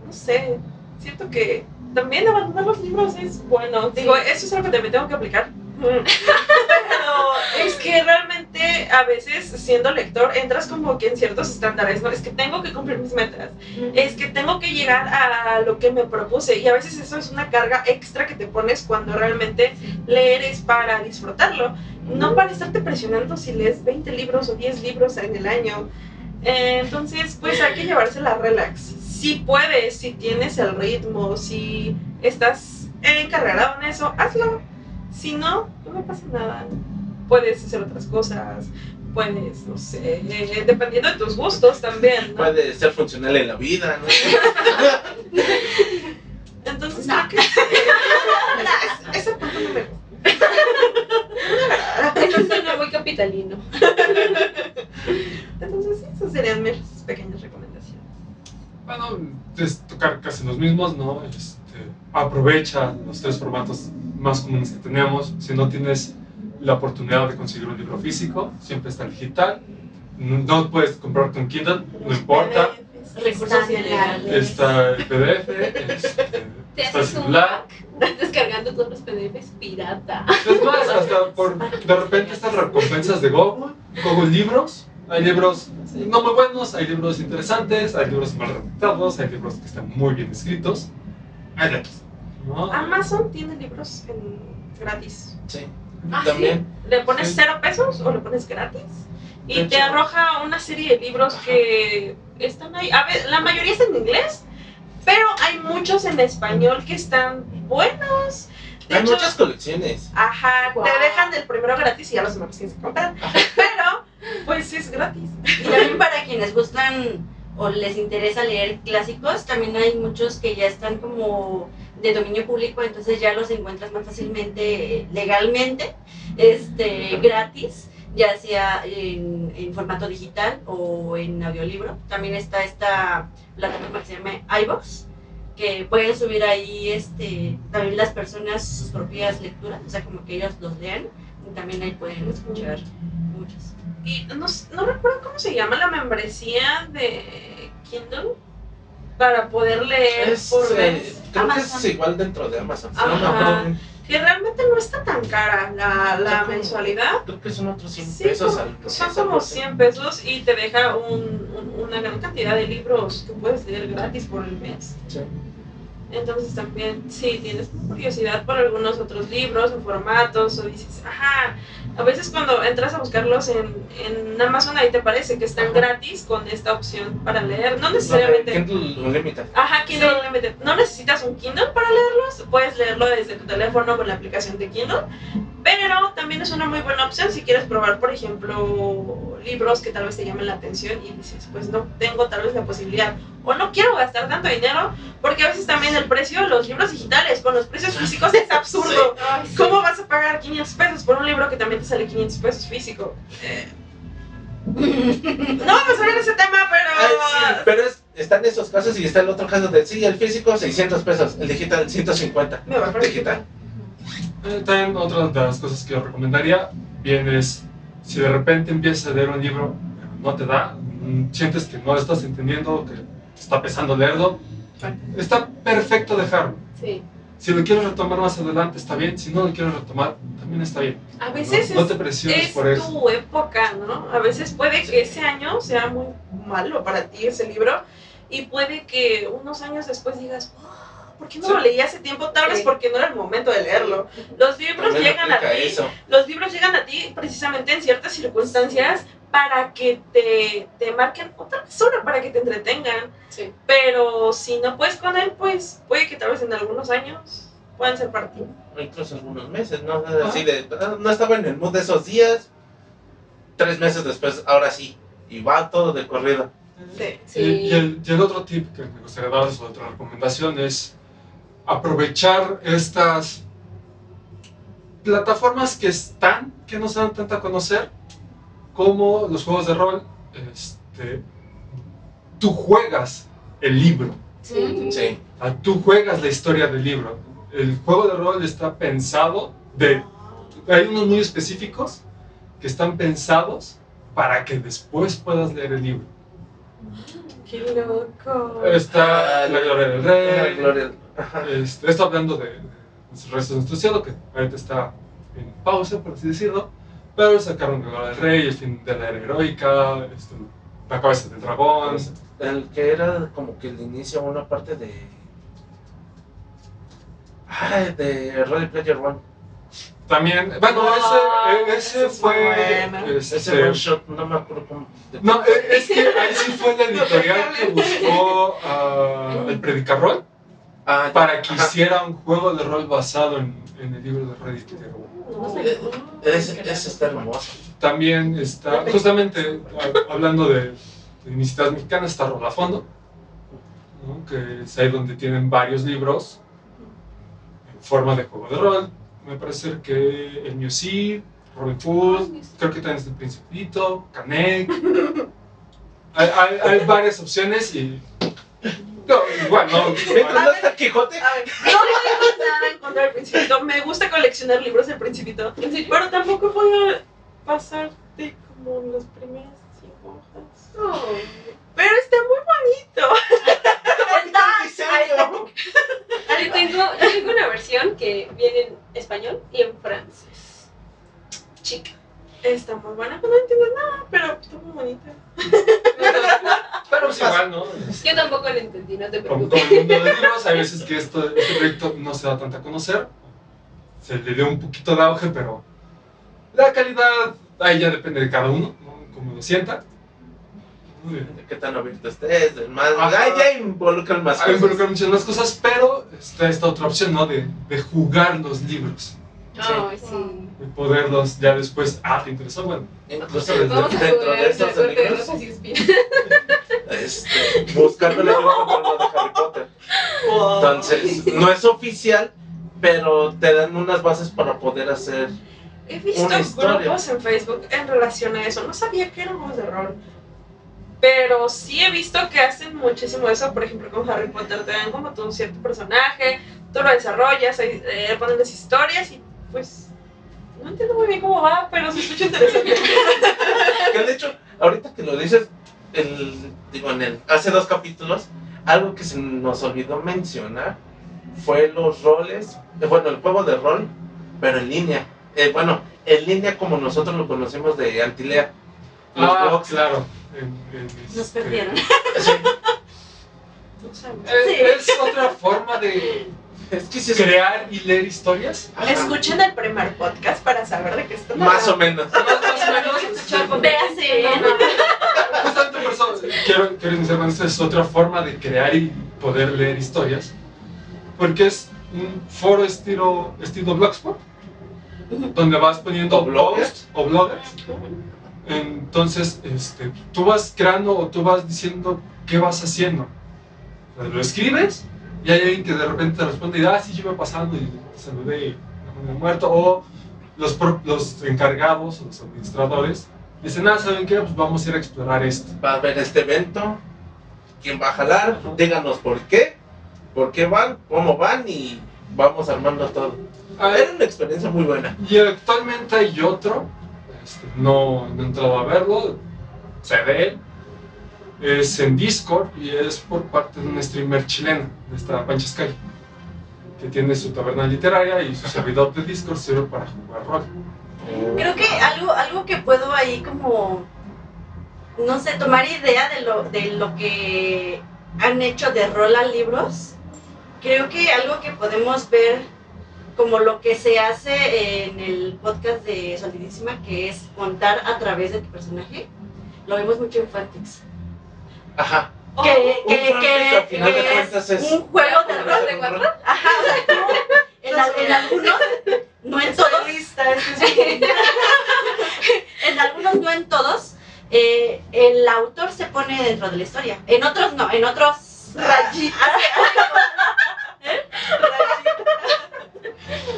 Speaker 3: no sé, siento que también abandonar los libros es bueno. Digo, eso es algo que también tengo que aplicar. Pero es que realmente a veces siendo lector entras como que en ciertos estándares, ¿no? Es que tengo que cumplir mis metas, es que tengo que llegar a lo que me propuse y a veces eso es una carga extra que te pones cuando realmente leer es para disfrutarlo, no para estarte presionando si lees 20 libros o 10 libros en el año. Eh, Entonces, pues hay que llevársela relax. Si puedes, si tienes el ritmo, si estás encarregado en eso, hazlo. Si no, no me pasa nada. Puedes hacer otras cosas, puedes, no sé, eh, dependiendo de tus gustos también, ¿no?
Speaker 5: Puede ser funcional en la vida, ¿no? *laughs*
Speaker 3: Entonces
Speaker 2: No.
Speaker 3: creo que sí. Es- ese punto no me gusta.
Speaker 1: Eso suena muy capitalino.
Speaker 3: Entonces sí, esas serían mis pequeñas recomendaciones.
Speaker 6: Bueno, es tocar casi los mismos, ¿no? Este, aprovecha los tres formatos más comunes que tenemos. Si no tienes la oportunidad de conseguir un libro físico, siempre está el digital. No puedes comprarte un Kindle, no importa.
Speaker 1: Recursos ilegales.
Speaker 6: Está el PDF, este,
Speaker 1: Te
Speaker 6: está el
Speaker 1: haces un
Speaker 6: celular.
Speaker 1: descargando todos los PDFs pirata.
Speaker 6: Es más, hasta por *laughs* de repente estas recompensas de Google, Google Libros. Hay libros no muy buenos, hay libros interesantes, hay libros mal redactados, hay libros que están muy bien escritos. Hay de ¿no?
Speaker 3: Amazon tiene libros en gratis.
Speaker 5: Sí.
Speaker 1: Ah,
Speaker 5: También.
Speaker 3: Le pones
Speaker 6: Sí.
Speaker 3: cero pesos o le pones gratis. Y te arroja una serie de libros que están ahí. A ver, la mayoría están en inglés, pero hay muchos en español que están buenos. De
Speaker 5: Hay
Speaker 3: hecho,
Speaker 5: muchas colecciones.
Speaker 3: Ajá,
Speaker 1: Guau.
Speaker 3: te dejan el primero gratis y ya los demás tienes que comprar. Pero, pues es gratis.
Speaker 2: Y también para quienes gustan o les interesa leer clásicos, también hay muchos que ya están como de dominio público, entonces ya los encuentras más fácilmente legalmente, este, gratis, ya sea en, en formato digital o en audiolibro. También está esta plataforma que se llama iVoox, que pueden subir ahí este, también las personas sus propias lecturas, o sea, como que ellos los lean, y también ahí pueden escuchar.
Speaker 3: Y no, no recuerdo cómo se llama la membresía de Kindle para poder leer
Speaker 5: Es,
Speaker 3: por
Speaker 5: eh, creo
Speaker 2: Amazon.
Speaker 5: que es igual dentro de Amazon.
Speaker 3: Ajá.
Speaker 5: No.
Speaker 3: Que realmente no está tan cara la, la
Speaker 5: como-
Speaker 3: mensualidad.
Speaker 5: Creo que son otros 100
Speaker 3: Sí,
Speaker 5: pesos
Speaker 3: como-
Speaker 5: al
Speaker 3: son como
Speaker 5: así.
Speaker 3: 100 pesos y te deja un- un- una gran cantidad de libros que puedes leer gratis por el mes.
Speaker 5: Sí.
Speaker 3: Entonces también, si tienes curiosidad por algunos otros libros o formatos, o dices, ajá, a veces cuando entras a buscarlos en, en Amazon ahí te parece que están
Speaker 5: Ajá.
Speaker 3: gratis con esta opción para leer. No
Speaker 5: No,
Speaker 3: necesariamente...
Speaker 5: Kindle Unlimited.
Speaker 3: Ajá, Kindle Unlimited. No necesitas un Kindle para leerlos, puedes leerlo desde tu teléfono con la aplicación de Kindle, pero también es una muy buena opción si quieres probar, por ejemplo, libros que tal vez te llamen la atención y dices, pues no tengo tal vez la posibilidad o no quiero gastar tanto dinero, porque a veces también el precio de los libros digitales con los precios físicos es *laughs* absurdo.
Speaker 1: Ay, sí.
Speaker 3: ¿Cómo vas a pagar 500 pesos por un libro que también te sale 500 pesos físico? Eh, no vamos a ver ese tema, pero...
Speaker 5: Ay, sí, pero es, están esos casos y está el otro caso de sí, el físico 600 pesos, el digital 150.
Speaker 3: Me va
Speaker 5: Digital.
Speaker 6: Eh, también otra de las cosas que yo recomendaría, bien es, si de repente empiezas a leer un libro, no te da, mm, sientes que no lo estás entendiendo, que te está pesando leerlo, está perfecto dejarlo.
Speaker 1: Sí.
Speaker 6: Si lo quieres retomar más adelante, está bien. Si no lo quieres retomar, también está bien.
Speaker 3: A veces
Speaker 6: no, te presiones
Speaker 3: es
Speaker 6: por eso.
Speaker 3: tu época, ¿no? A veces puede que ese año sea muy malo para ti ese libro y puede que unos años después digas, "Oh, ¿por qué no
Speaker 6: Sí.
Speaker 3: lo leí hace tiempo? Tal vez
Speaker 1: Sí.
Speaker 3: porque no era el momento de leerlo. Los libros
Speaker 5: También
Speaker 3: llegan a ti,
Speaker 5: eso.
Speaker 3: los libros llegan a ti precisamente en ciertas circunstancias para que te, te marquen otra persona, para que te entretengan.
Speaker 1: Sí.
Speaker 3: Pero si no puedes con él, pues puede que tal vez en algunos años puedan ser para ti.
Speaker 5: Incluso algunos meses, ¿no? Así de, "Ah, no estaba en el mood de esos días. Tres meses después, ahora sí. Y va todo de corrido.
Speaker 3: Sí.
Speaker 1: Sí.
Speaker 6: Y, y el, y el otro tip que me gustaría darles, otra recomendación, es aprovechar estas plataformas que están, que no se dan tanto a conocer, como los juegos de rol. Este, tú juegas el libro,
Speaker 1: Sí.
Speaker 5: Sí.
Speaker 6: ah, tú juegas la historia del libro. El juego de rol está pensado de... Hay unos muy específicos que están pensados para que después puedas leer el libro.
Speaker 3: ¡Qué loco!
Speaker 6: Está
Speaker 5: Ah,
Speaker 6: La Gloria del Rey.
Speaker 5: Gloria.
Speaker 6: Este, esto hablando de, de los restos de nuestro cielo, que ahorita está en pausa, por así decirlo. Pero sacaron Gloria del Rey, el fin de la era heroica, este, la cabeza del dragón.
Speaker 5: El que era como que el inicio, una parte de. Ay, de Ready Player One.
Speaker 6: También, bueno,
Speaker 3: Ah,
Speaker 6: ese, e- ese
Speaker 3: ese
Speaker 6: fue. este,
Speaker 5: Ese one shot, no me acuerdo cómo.
Speaker 6: no, e- es que ahí sí fue la *laughs* editorial que buscó ah, el Predicarrol
Speaker 5: Ah,
Speaker 6: para que
Speaker 5: Ajá.
Speaker 6: hiciera un juego de rol basado en, en el libro de.
Speaker 3: No
Speaker 5: Eh,
Speaker 3: sé.
Speaker 5: Ese, ese está hermoso.
Speaker 6: También está, justamente a- hablando de, de iniciativas mexicanas, está Rolafondo, ¿no? que es ahí donde tienen varios libros en forma de juego de rol. Me parece que el New Seed, Robin Hood, creo que también es el Principito, Canek. *laughs* Hay, hay- hay varias opciones y. No, igual, no. *laughs*
Speaker 5: Mientras no está Quijote.
Speaker 3: A ver, no tengo nada en contra del Principito. Me gusta coleccionar libros del Principito. Pero tampoco voy a pasarte como las primeras cinco hojas. Pero está muy bonito.
Speaker 1: Yo tengo, yo tengo una versión que viene en español y en francés. Chica.
Speaker 3: Está muy buena, no entiendo nada, pero está muy bonita.
Speaker 6: Pues igual, ¿no?
Speaker 1: Yo tampoco lo entendí, no te preocupes.
Speaker 6: como el mundo de libros, hay veces que esto, este proyecto no se da tanto a conocer. Se le dio un poquito de auge, pero la calidad ahí ya depende de cada uno, ¿no? como lo sienta. Muy bien.
Speaker 5: De qué tan abierto estés, del más.
Speaker 6: Ajá.
Speaker 5: Ya involucran más
Speaker 6: Hay
Speaker 5: cosas.
Speaker 6: involucrar muchas más cosas, pero está esta otra opción, ¿no? De, de jugar los libros
Speaker 1: Sí.
Speaker 6: y poderlos ya después. Ah, ¿te interesó? Bueno,
Speaker 5: Incluso desde-
Speaker 1: Vamos a
Speaker 5: dentro de
Speaker 1: el
Speaker 5: esos
Speaker 1: corte espinas.
Speaker 5: este, buscándole yo encontré uno de Harry Potter. Entonces, no es oficial, pero te dan unas bases para poder hacer.
Speaker 3: He visto
Speaker 5: Una historia.
Speaker 3: grupos en Facebook en relación a eso. No sabía que eran juegos de rol. Pero sí he visto que hacen muchísimo eso. Por ejemplo, con Harry Potter te dan como tú un cierto personaje, tú lo desarrollas, eh, ponen las historias y pues. No entiendo muy bien cómo va, pero se escucha interesante. *laughs*
Speaker 5: Que de hecho, ahorita que lo dices, el, digo, en el, hace dos capítulos, algo que se nos olvidó mencionar fue los roles, eh, bueno, el juego de rol, pero en línea. Eh, bueno, en línea como nosotros lo conocemos de Antilea. Los
Speaker 6: ah,
Speaker 5: blogs.
Speaker 6: claro. En- en
Speaker 2: Nos
Speaker 6: este-
Speaker 2: perdieron.
Speaker 5: Sí,
Speaker 3: No sabes.
Speaker 6: Eh, Es otra forma de
Speaker 5: es que es
Speaker 6: crear y leer historias.
Speaker 3: Escuchen el primer podcast para saber de qué están
Speaker 5: Más o menos.
Speaker 2: Véase.
Speaker 6: Justamente por eso quiero, quiero iniciar con esto, es otra forma de crear y poder leer historias. Porque es un foro estilo, estilo Blogspot, donde vas poniendo
Speaker 5: O
Speaker 6: posts o bloggers. Entonces, este, tú vas creando o tú vas diciendo qué vas haciendo. O lo escribes y hay alguien que de repente te responde y ah, sí, yo iba pasando y y me he muerto. O los, los encargados los administradores dicen, ah, ¿saben qué? Pues vamos a ir a explorar esto.
Speaker 5: Va a haber este evento. ¿Quién va a jalar? Díganos por qué. ¿Por qué van? ¿Cómo van? Y vamos armando todo.
Speaker 6: Ah,
Speaker 5: Era una experiencia muy buena.
Speaker 6: Y actualmente hay otro, este, no, no he entrado a verlo, sé de él, es en Discord y es por parte de un streamer chileno, de esta Pancha Sky, que tiene su taberna literaria y su servidor de Discord sirve para jugar rol.
Speaker 2: Creo que algo, algo que puedo ahí como, no sé, tomar idea de lo, de lo que han hecho de rol a libros, creo que algo que podemos ver como lo que se hace en el podcast de Solidísima, que es contar a través de tu personaje, Lo vemos mucho en Fantics.
Speaker 5: Ajá.
Speaker 2: Que,
Speaker 5: Un
Speaker 2: que, que,
Speaker 5: al final de
Speaker 2: que
Speaker 5: cuentas, es
Speaker 2: un juego de
Speaker 1: ¿Juegos
Speaker 2: rol.
Speaker 1: de WhatsApp?
Speaker 2: Ajá, o sea, tú, en, al- en algunos, no en todos,
Speaker 3: lista, es *laughs*
Speaker 2: en algunos, no en todos, eh, el autor se pone dentro de la historia. En otros no, en otros
Speaker 3: Rayita. *laughs*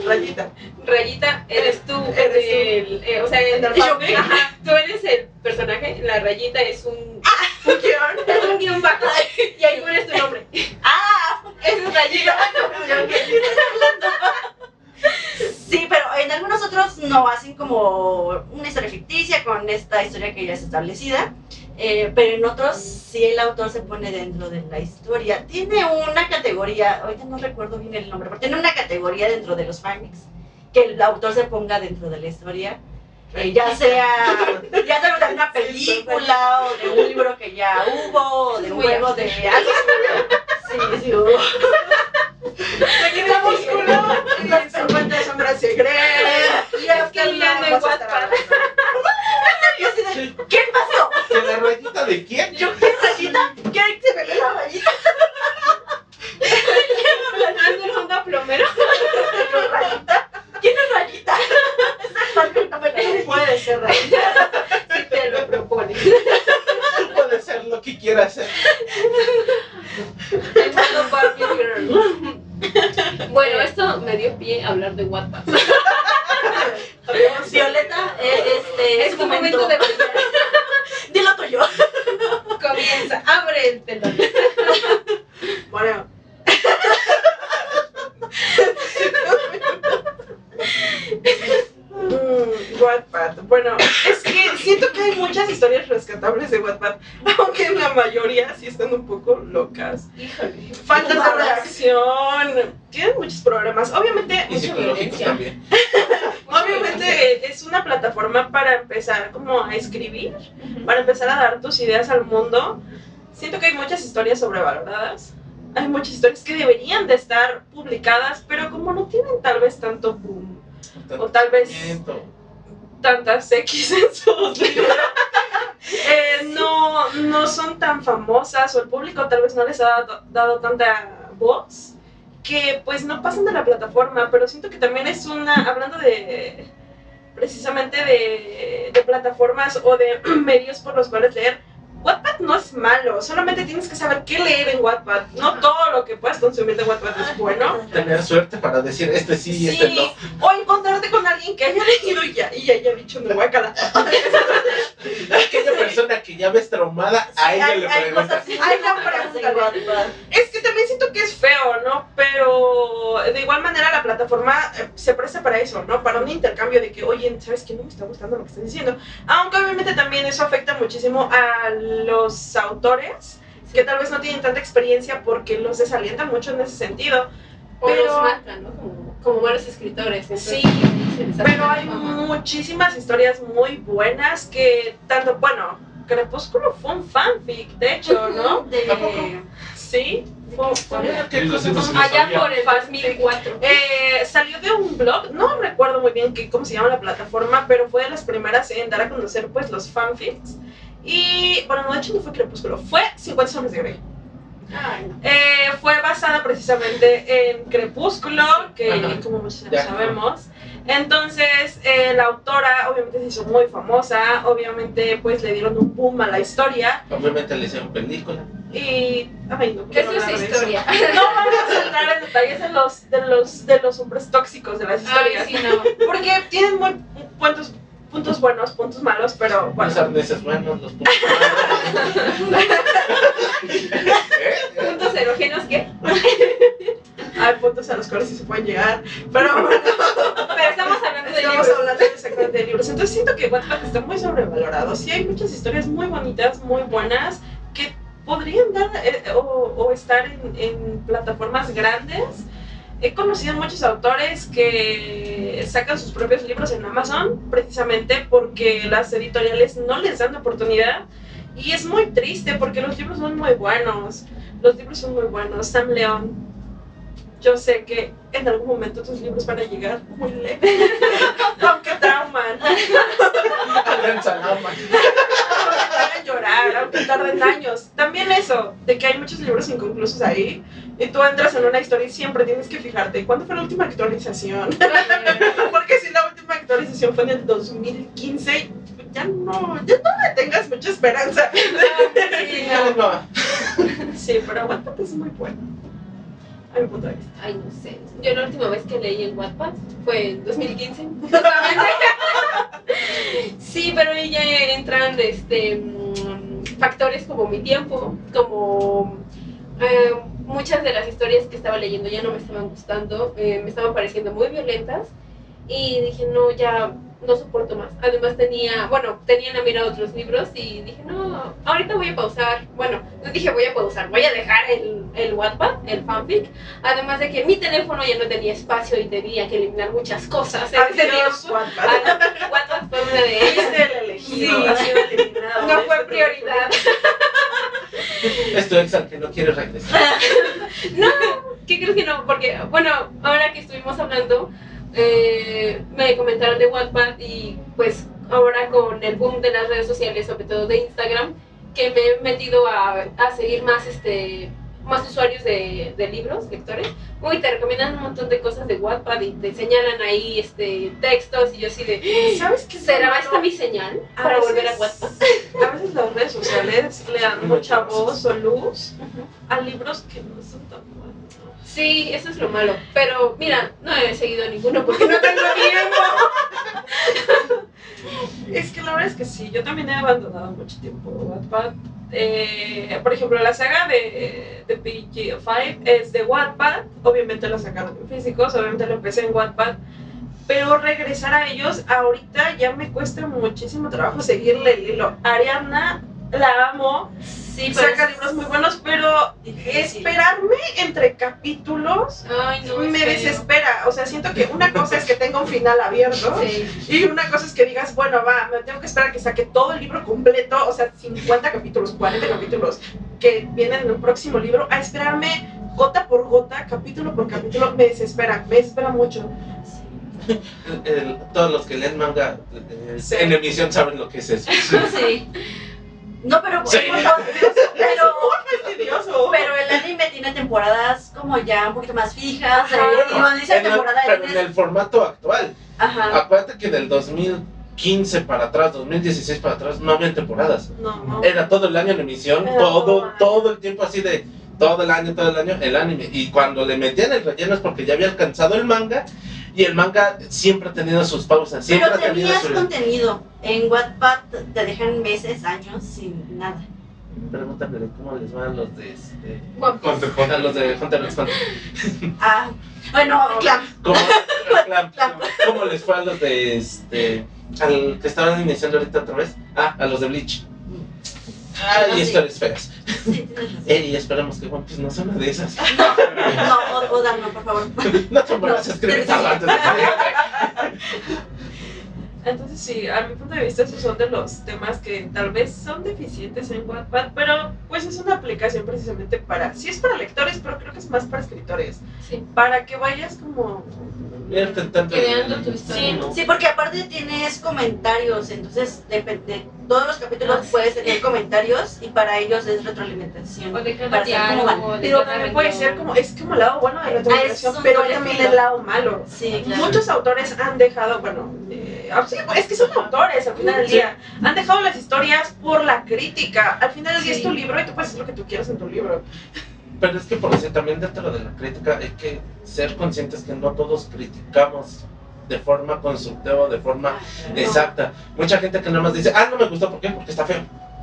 Speaker 3: Rayita.
Speaker 1: Rayita, eres tú.
Speaker 3: Eres
Speaker 1: el- eh, o sea, el,
Speaker 3: ¿En el fanfic?
Speaker 1: ajá, tú eres el personaje, la rayita es un,
Speaker 3: Un guion. *laughs*
Speaker 1: es un guion bajo y ahí pones tu nombre.
Speaker 2: ¡Ah!
Speaker 1: Es Rayita. *laughs*
Speaker 2: Sí, pero en algunos otros no, hacen como una historia ficticia con esta historia que ya es establecida. Eh, pero en otros sí el autor se pone dentro de la historia. Tiene una categoría, ahorita no recuerdo bien el nombre, pero tiene una categoría dentro de los fanfics que el autor se ponga dentro de la historia. eh, ya sea *laughs* ya sea de una película o de un libro que ya hubo o de un juego de sí sí hubo
Speaker 3: Me quedamos culo. Y 50 sombras Grey. Y
Speaker 1: Es que leando
Speaker 2: Yo así de, ¿qué pasó?
Speaker 5: ¿Que la rayita de quién?
Speaker 2: Yo, ¿qué rayita? ¿Qué se me ve la rayita?
Speaker 1: En onda plomero.
Speaker 2: Yo, rayita. ¿Quién es rayita?
Speaker 3: No puede ser Rayita.
Speaker 1: Si te lo propones.
Speaker 5: Puede ser lo que quiera hacer.
Speaker 1: El mundo Barbie Girl. *laughs* Bueno, esto me dio pie a hablar de WhatsApp. Es un momento de brillar. *laughs*
Speaker 2: Dilo tuyo.
Speaker 1: Comienza, abre el telón. *laughs*
Speaker 3: Bueno. Mm, Wattpad. Bueno, es que siento que hay muchas historias rescatables de Wattpad, aunque la mayoría sí están un poco locas.
Speaker 1: Híjole.
Speaker 3: Faltas de reacción, tienen muchos problemas. Obviamente,
Speaker 5: Y
Speaker 1: Mucha
Speaker 5: psicológicos
Speaker 1: violencia.
Speaker 5: también.
Speaker 3: Plataforma para empezar como a escribir, para empezar a dar tus ideas al mundo. Siento que hay muchas historias sobrevaloradas. Hay muchas historias que deberían de estar publicadas, pero como no tienen tal vez tanto boom o tal vez tantas X en sus *laughs* libros, eh, no, no son tan famosas o el público tal vez no les ha dado, dado tanta voz que pues no pasan de la plataforma, pero siento que también es una, hablando de precisamente de, de plataformas o de *clears throat* medios por los cuales leer, Wattpad no es malo, solamente tienes que saber qué leer en Wattpad, no todo lo que puedas consumir de Wattpad es bueno.
Speaker 5: Tener suerte para decir este sí y este no.
Speaker 3: o encontrarte con alguien que haya leído y, ya, y haya dicho me voy a calar. *laughs*
Speaker 5: Aquella persona que ya ves traumada, a ella
Speaker 2: hay,
Speaker 5: le
Speaker 2: hay
Speaker 5: preguntas.
Speaker 2: cosas *laughs*
Speaker 3: Ay, no,
Speaker 2: raras en
Speaker 3: pregúntale.
Speaker 2: Wattpad.
Speaker 3: Es que también siento que es feo, ¿no? Pero de igual manera la plataforma eh, se presta para eso, ¿no? Para un intercambio de que, oye, ¿sabes qué? No me está gustando lo que estás diciendo. Aunque obviamente también eso afecta muchísimo a los autores que tal vez no tienen tanta experiencia porque los desalientan mucho en ese sentido.
Speaker 1: O
Speaker 3: Pero-
Speaker 1: los matan, ¿no? Como, como malos escritores. entonces,
Speaker 3: Sí, Pero hay muchísimas historias muy buenas que tanto, bueno, Crepúsculo fue un fanfic, de hecho, ¿no?
Speaker 2: De-
Speaker 5: ¿A poco?
Speaker 3: Sí, fue, fue-
Speaker 5: ¿Qué cosa?
Speaker 6: 1200
Speaker 1: Allá por el 2004.
Speaker 3: Eh, salió de un blog, no recuerdo muy bien qué, cómo se llama la plataforma, pero fue de las primeras en dar a conocer pues los fanfics. Y, bueno, no, de hecho no fue Crepúsculo, fue 50 sombras de Grey.
Speaker 1: Ay, no.
Speaker 3: Eh, fue basada precisamente en Crepúsculo, que
Speaker 5: Ajá.
Speaker 3: como muchos ya sabemos. Entonces, eh, la autora obviamente se hizo muy famosa, obviamente pues le dieron un boom a la historia
Speaker 5: Obviamente le hicieron película.
Speaker 3: y... Ay, no
Speaker 1: ¿Qué es
Speaker 3: quiero de eso.
Speaker 1: historia?
Speaker 3: No vamos a entrar en detalles de los, de los, de los hombres tóxicos de las
Speaker 1: Ay,
Speaker 3: historias.
Speaker 1: sí, no.
Speaker 3: Porque tienen muy puntos, puntos buenos, puntos malos, pero
Speaker 5: Los
Speaker 3: bueno.
Speaker 5: arneses buenos, los puntos malos. *laughs* ¿Eh?
Speaker 1: Puntos erógenos, ¿qué? *laughs*
Speaker 3: Hay puntos a los cuales sí se pueden llegar. Pero bueno,
Speaker 1: Pero estamos hablando de
Speaker 3: estamos
Speaker 1: libros.
Speaker 3: hablando exactamente de libros. Entonces siento que Wattpad está muy sobrevalorado. Sí hay muchas historias muy bonitas, muy buenas, que podrían dar eh, o, o estar en, en plataformas grandes. He conocido muchos autores que sacan sus propios libros en Amazon precisamente porque las editoriales no les dan oportunidad y es muy triste porque los libros son muy buenos. Los libros son muy buenos. Sam León, yo sé que en algún momento tus libros van a llegar muy lejos, aunque *laughs* trauman, aunque te llorar, aunque tarden años. También eso, de que hay muchos libros inconclusos ahí, y tú entras en una historia y siempre tienes que fijarte, ¿cuándo fue la última actualización? *laughs* Porque si la última actualización fue en el 2015, ya no, ya no le tengas mucha esperanza.
Speaker 1: Sí, *laughs* no.
Speaker 5: No,
Speaker 3: Sí, pero Wattpad es muy bueno. A mi punto de vista.
Speaker 1: Ay, no sé. Yo la última vez que leí en Wattpad fue en 2015. *laughs* sí, pero ahí ya entran este, mm, factores como mi tiempo, como eh, muchas de las historias que estaba leyendo ya no me estaban gustando, eh, me estaban pareciendo muy violentas y dije, no, ya no soporto más. Además tenía, bueno, tenía en la mira otros libros y dije, no, ahorita voy a pausar. Bueno, no dije voy a pausar, voy a dejar el, el Wattpad, el fanfic. Además de que mi teléfono ya no tenía espacio y tenía que eliminar muchas cosas ese
Speaker 3: Adiós. Wattpad.
Speaker 1: Ah, Wattpad fue una de *laughs* ellas. Sí. No fue prioridad. *laughs* *laughs*
Speaker 5: es tu ex al que no quiere regresar. *laughs*
Speaker 1: No, ¿qué crees que no? Porque, bueno, ahora que estuvimos hablando, eh, me comentaron de Wattpad y pues ahora con el boom de las redes sociales, sobre todo de Instagram, que me he metido a, a seguir más este más usuarios de, de libros, lectores, uy, te recomiendan un montón de cosas de Wattpad y te señalan ahí este textos y yo así de,
Speaker 3: ¿Sabes qué? es
Speaker 1: ¿será
Speaker 3: lo
Speaker 1: esta mi señal para
Speaker 3: veces-
Speaker 1: volver a Wattpad? *laughs*
Speaker 3: A veces las redes sociales le dan mucha voz o luz a libros que no son tan buenos.
Speaker 1: Sí, eso es lo malo. Pero mira, no he seguido ninguno porque no tengo *laughs* tiempo.
Speaker 3: Es que la verdad es que sí, yo también he abandonado mucho tiempo Wattpad. Eh, por ejemplo, la saga de, de PG5 es de Wattpad, obviamente la sacaron en físicos, obviamente lo empecé en Wattpad, pero regresar a ellos ahorita ya me cuesta muchísimo trabajo seguirle el hilo. Ariana, la amo,
Speaker 2: Sí, pero
Speaker 3: saca
Speaker 2: es
Speaker 3: libros muy buenos, pero
Speaker 2: difícil.
Speaker 3: esperarme entre capítulos
Speaker 1: Ay, no.
Speaker 3: me desespera. O sea, siento que una cosa es que tenga un final abierto.
Speaker 1: Sí.
Speaker 3: Y una cosa es que digas, bueno, va, me tengo que esperar a que saque todo el libro completo, o sea, 50 capítulos, 40 capítulos que vienen en el próximo libro, a esperarme gota por gota, capítulo por capítulo, me desespera, me desespera mucho.
Speaker 5: El- el- todos los que leen manga eh,
Speaker 3: Sí.
Speaker 5: en emisión saben lo que es eso. *laughs*
Speaker 2: Sí. No, pero,
Speaker 5: Sí.
Speaker 2: pero, *laughs* pero, el anime tiene temporadas como ya un poquito más fijas.
Speaker 3: Ajá.
Speaker 2: eh, y cuando dice
Speaker 5: En el-
Speaker 2: temporada
Speaker 5: pero en el formato actual.
Speaker 2: Ajá.
Speaker 5: Acuérdate que del 2015 para atrás, 2016 para atrás, no había temporadas.
Speaker 3: No, no.
Speaker 5: Era todo el año en emisión, todo.
Speaker 3: todo
Speaker 5: el tiempo así de todo el año, todo el año, el anime. Y cuando le metían el relleno es porque ya había alcanzado el manga. Y el manga siempre ha tenido sus pausas, siempre
Speaker 2: Pero
Speaker 5: ha tenido
Speaker 2: tenías
Speaker 5: su.
Speaker 2: contenido. En Wattpad te dejan meses, años sin nada.
Speaker 5: Pregúntale cómo les va a los de este.
Speaker 6: Hunter,
Speaker 5: los de Hunter x Hunter. *laughs*
Speaker 2: Ah, bueno, claro.
Speaker 5: ¿Cómo, Clam, ¿Cómo les fue a los de *laughs* este. al que estaban iniciando ahorita otra vez? Ah, a los de Bleach. Ah,
Speaker 2: Ah,
Speaker 5: y historias feas.
Speaker 2: Sí, tienes razón.
Speaker 5: Eh, y esperamos que One Piece no sea una de esas.
Speaker 2: No, o, o no, por favor. *laughs*
Speaker 5: No te pongas a escribir tanto antes de que
Speaker 3: Entonces sí, a mi punto de vista esos son de los temas que tal vez son deficientes en Wattpad, pero pues es una aplicación precisamente para, sí es para lectores, pero creo que es más para escritores,
Speaker 1: Sí.
Speaker 3: para que vayas como...
Speaker 5: En-
Speaker 1: tu historia,
Speaker 3: Sí,
Speaker 1: ¿no?
Speaker 2: Sí, porque aparte tienes comentarios, entonces de, de todos los capítulos
Speaker 1: Ah,
Speaker 2: puedes tener comentarios y para ellos es retroalimentación.
Speaker 1: O de cada
Speaker 2: Para saber cómo
Speaker 1: diálogo,
Speaker 2: van.
Speaker 1: de
Speaker 3: Pero también puede ser como, es como el lado bueno de la retroalimentación,
Speaker 2: Ah, es un
Speaker 3: pero también el lado malo.
Speaker 2: Sí, claro.
Speaker 3: Muchos autores han dejado, bueno, eh, ah, es que son autores al final del día, han dejado las historias por la crítica. Al final del día es tu libro y tú puedes hacer lo que tú quieras en tu libro.
Speaker 5: Pero es que por eso también dentro de la crítica hay que ser conscientes que no todos criticamos de forma constructiva, de forma
Speaker 2: No.
Speaker 5: exacta. Mucha gente que nada más dice, ah, no me gustó, ¿por qué? Porque está feo.